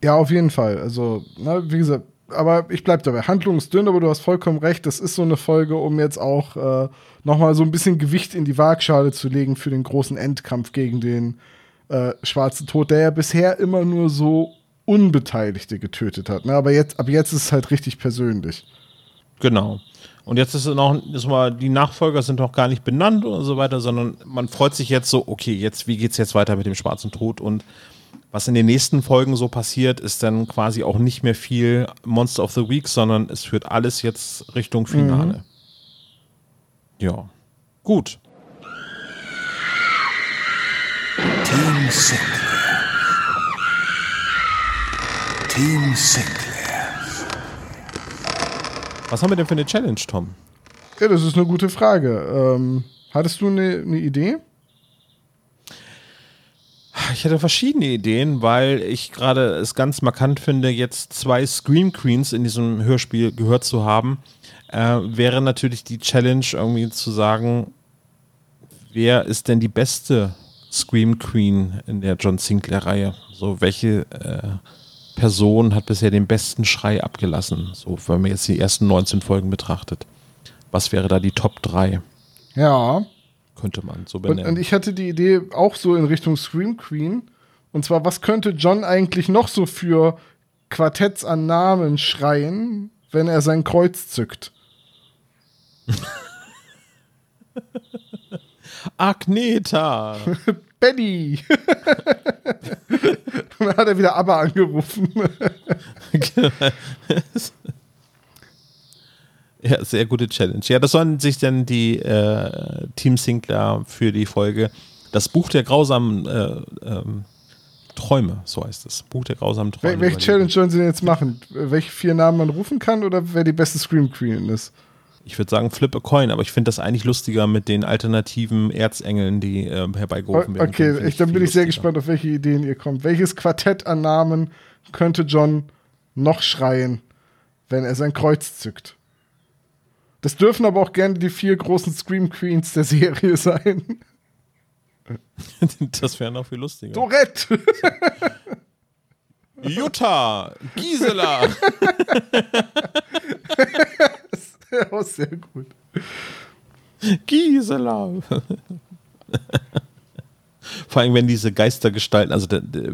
Ja, auf jeden Fall. Also, na, wie gesagt, aber ich bleibe dabei. Handlungsdünn, aber du hast vollkommen recht. Das ist so eine Folge, um jetzt auch äh, nochmal so ein bisschen Gewicht in die Waagschale zu legen für den großen Endkampf gegen den äh, Schwarzen Tod, der ja bisher immer nur so Unbeteiligte getötet hat. Ne? Aber jetzt, ab jetzt ist es halt richtig persönlich. Genau. Und jetzt ist es noch, ist mal, die Nachfolger sind noch gar nicht benannt und so weiter, sondern man freut sich jetzt so, okay, jetzt, wie geht's jetzt weiter mit dem Schwarzen Tod? Und was in den nächsten Folgen so passiert, ist dann quasi auch nicht mehr viel Monster of the Week, sondern es führt alles jetzt Richtung Finale. Mhm. Ja. Gut. Team Sinclair. Team Sinclair. Was haben wir denn für eine Challenge, Tom? Ja, das ist eine gute Frage. Ähm, hattest du eine, eine Idee? Ich hatte verschiedene Ideen, weil ich gerade es ganz markant finde, jetzt zwei Scream Queens in diesem Hörspiel gehört zu haben. Äh, wäre natürlich die Challenge, irgendwie zu sagen, wer ist denn die beste Scream Queen in der John Sinclair-Reihe? So, welche äh, Person hat bisher den besten Schrei abgelassen? So, wenn man jetzt die ersten 19 Folgen betrachtet. Was wäre da die Top 3? Ja. Könnte man so benennen. Und, und ich hatte die Idee auch so in Richtung Scream Queen. Und zwar, was könnte John eigentlich noch so für Quartetts an Namen schreien, wenn er sein Kreuz zückt? Agneta. Benny. dann hat er wieder ABBA angerufen. ja, sehr gute Challenge. Ja, das sollen sich dann die äh, Team Sinclair für die Folge das Buch der grausamen äh, ähm, Träume, so heißt es. Buch der grausamen Träume. welche Challenge sollen sie denn jetzt machen? Welche vier Namen man rufen kann oder wer die beste Scream Queen ist? Ich würde sagen Flip a Coin, aber ich finde das eigentlich lustiger mit den alternativen Erzengeln, die äh, herbeigerufen werden. Okay, ich, dann bin ich sehr gespannt, auf welche Ideen ihr kommt. Welches Quartett an Namen könnte John noch schreien, wenn er sein Kreuz zückt? Das dürfen aber auch gerne die vier großen Scream Queens der Serie sein. das wäre noch viel lustiger. Dorette! Jutta! Gisela! ja, sehr gut. Gisela. Vor allem, wenn diese Geistergestalten, also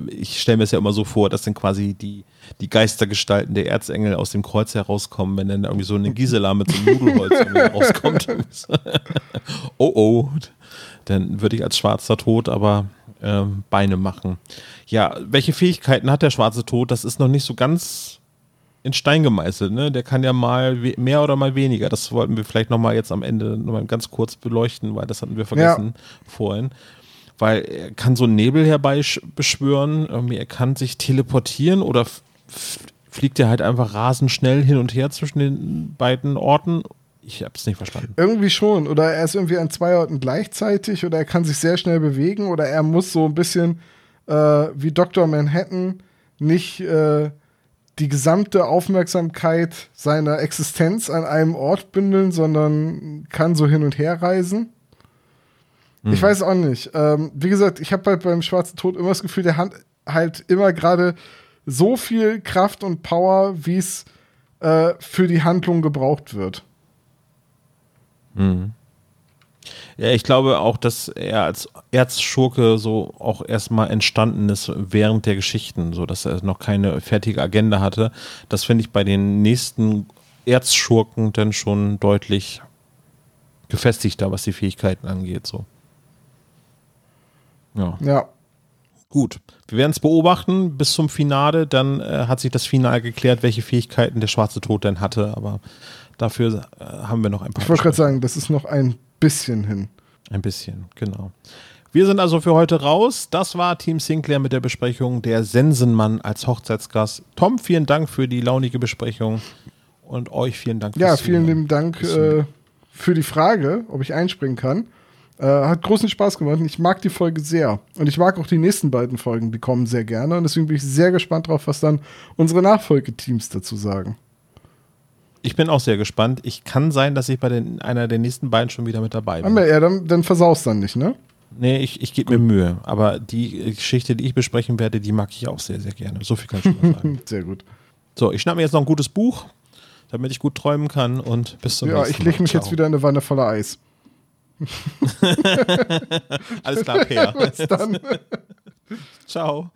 ich stelle mir es ja immer so vor, dass dann quasi die, die Geistergestalten der Erzengel aus dem Kreuz herauskommen, wenn dann irgendwie so eine Gisela mit so einem Nudelholz rauskommt. oh oh. dann würde ich als schwarzer Tod aber äh, Beine machen. Ja, welche Fähigkeiten hat der schwarze Tod? Das ist noch nicht so ganz in Stein gemeißelt. Ne? Der kann ja mal mehr oder mal weniger. Das wollten wir vielleicht nochmal jetzt am Ende nochmal ganz kurz beleuchten, weil das hatten wir vergessen ja. vorhin. Weil er kann so Nebel herbeibeschwören, er kann sich teleportieren oder fliegt er halt einfach rasend schnell hin und her zwischen den beiden Orten ich habe es nicht verstanden. Irgendwie schon. Oder er ist irgendwie an zwei Orten gleichzeitig oder er kann sich sehr schnell bewegen oder er muss so ein bisschen äh, wie Dr. Manhattan nicht äh, die gesamte Aufmerksamkeit seiner Existenz an einem Ort bündeln, sondern kann so hin und her reisen. Hm. Ich weiß auch nicht. Ähm, wie gesagt, ich habe halt beim Schwarzen Tod immer das Gefühl, der hat halt immer gerade so viel Kraft und Power, wie es äh, für die Handlung gebraucht wird. Mhm. Ja, ich glaube auch, dass er als Erzschurke so auch erstmal entstanden ist während der Geschichten, so dass er noch keine fertige Agenda hatte. Das finde ich bei den nächsten Erzschurken dann schon deutlich gefestigter, was die Fähigkeiten angeht, so. Ja. Ja. Gut. Wir werden es beobachten bis zum Finale. Dann äh, hat sich das Finale geklärt, welche Fähigkeiten der schwarze Tod denn hatte. Aber Dafür äh, haben wir noch ein paar. Ich wollte gerade sagen, das ist noch ein bisschen hin. Ein bisschen, genau. Wir sind also für heute raus. Das war Team Sinclair mit der Besprechung der Sensenmann als Hochzeitsgast. Tom, vielen Dank für die launige Besprechung und euch vielen Dank. Ja, vielen lieben Dank äh, für die Frage, ob ich einspringen kann. Äh, hat großen Spaß gemacht. Ich mag die Folge sehr. Und ich mag auch die nächsten beiden Folgen, die kommen sehr gerne. Und deswegen bin ich sehr gespannt drauf, was dann unsere Nachfolgeteams dazu sagen. Ich bin auch sehr gespannt. Ich kann sein, dass ich bei den, einer der nächsten beiden schon wieder mit dabei bin. Ja, dann, dann versaust dann nicht, ne? Nee, ich, ich gebe mir Mühe. Aber die Geschichte, die ich besprechen werde, die mag ich auch sehr, sehr gerne. So viel kann ich schon mal sagen. sehr gut. So, ich schnappe mir jetzt noch ein gutes Buch, damit ich gut träumen kann und bis zum ja, nächsten Mal. Ja, ich lege mich Ciao. jetzt wieder in eine Wanne voller Eis. Alles klar, Peer. bis dann. Ciao.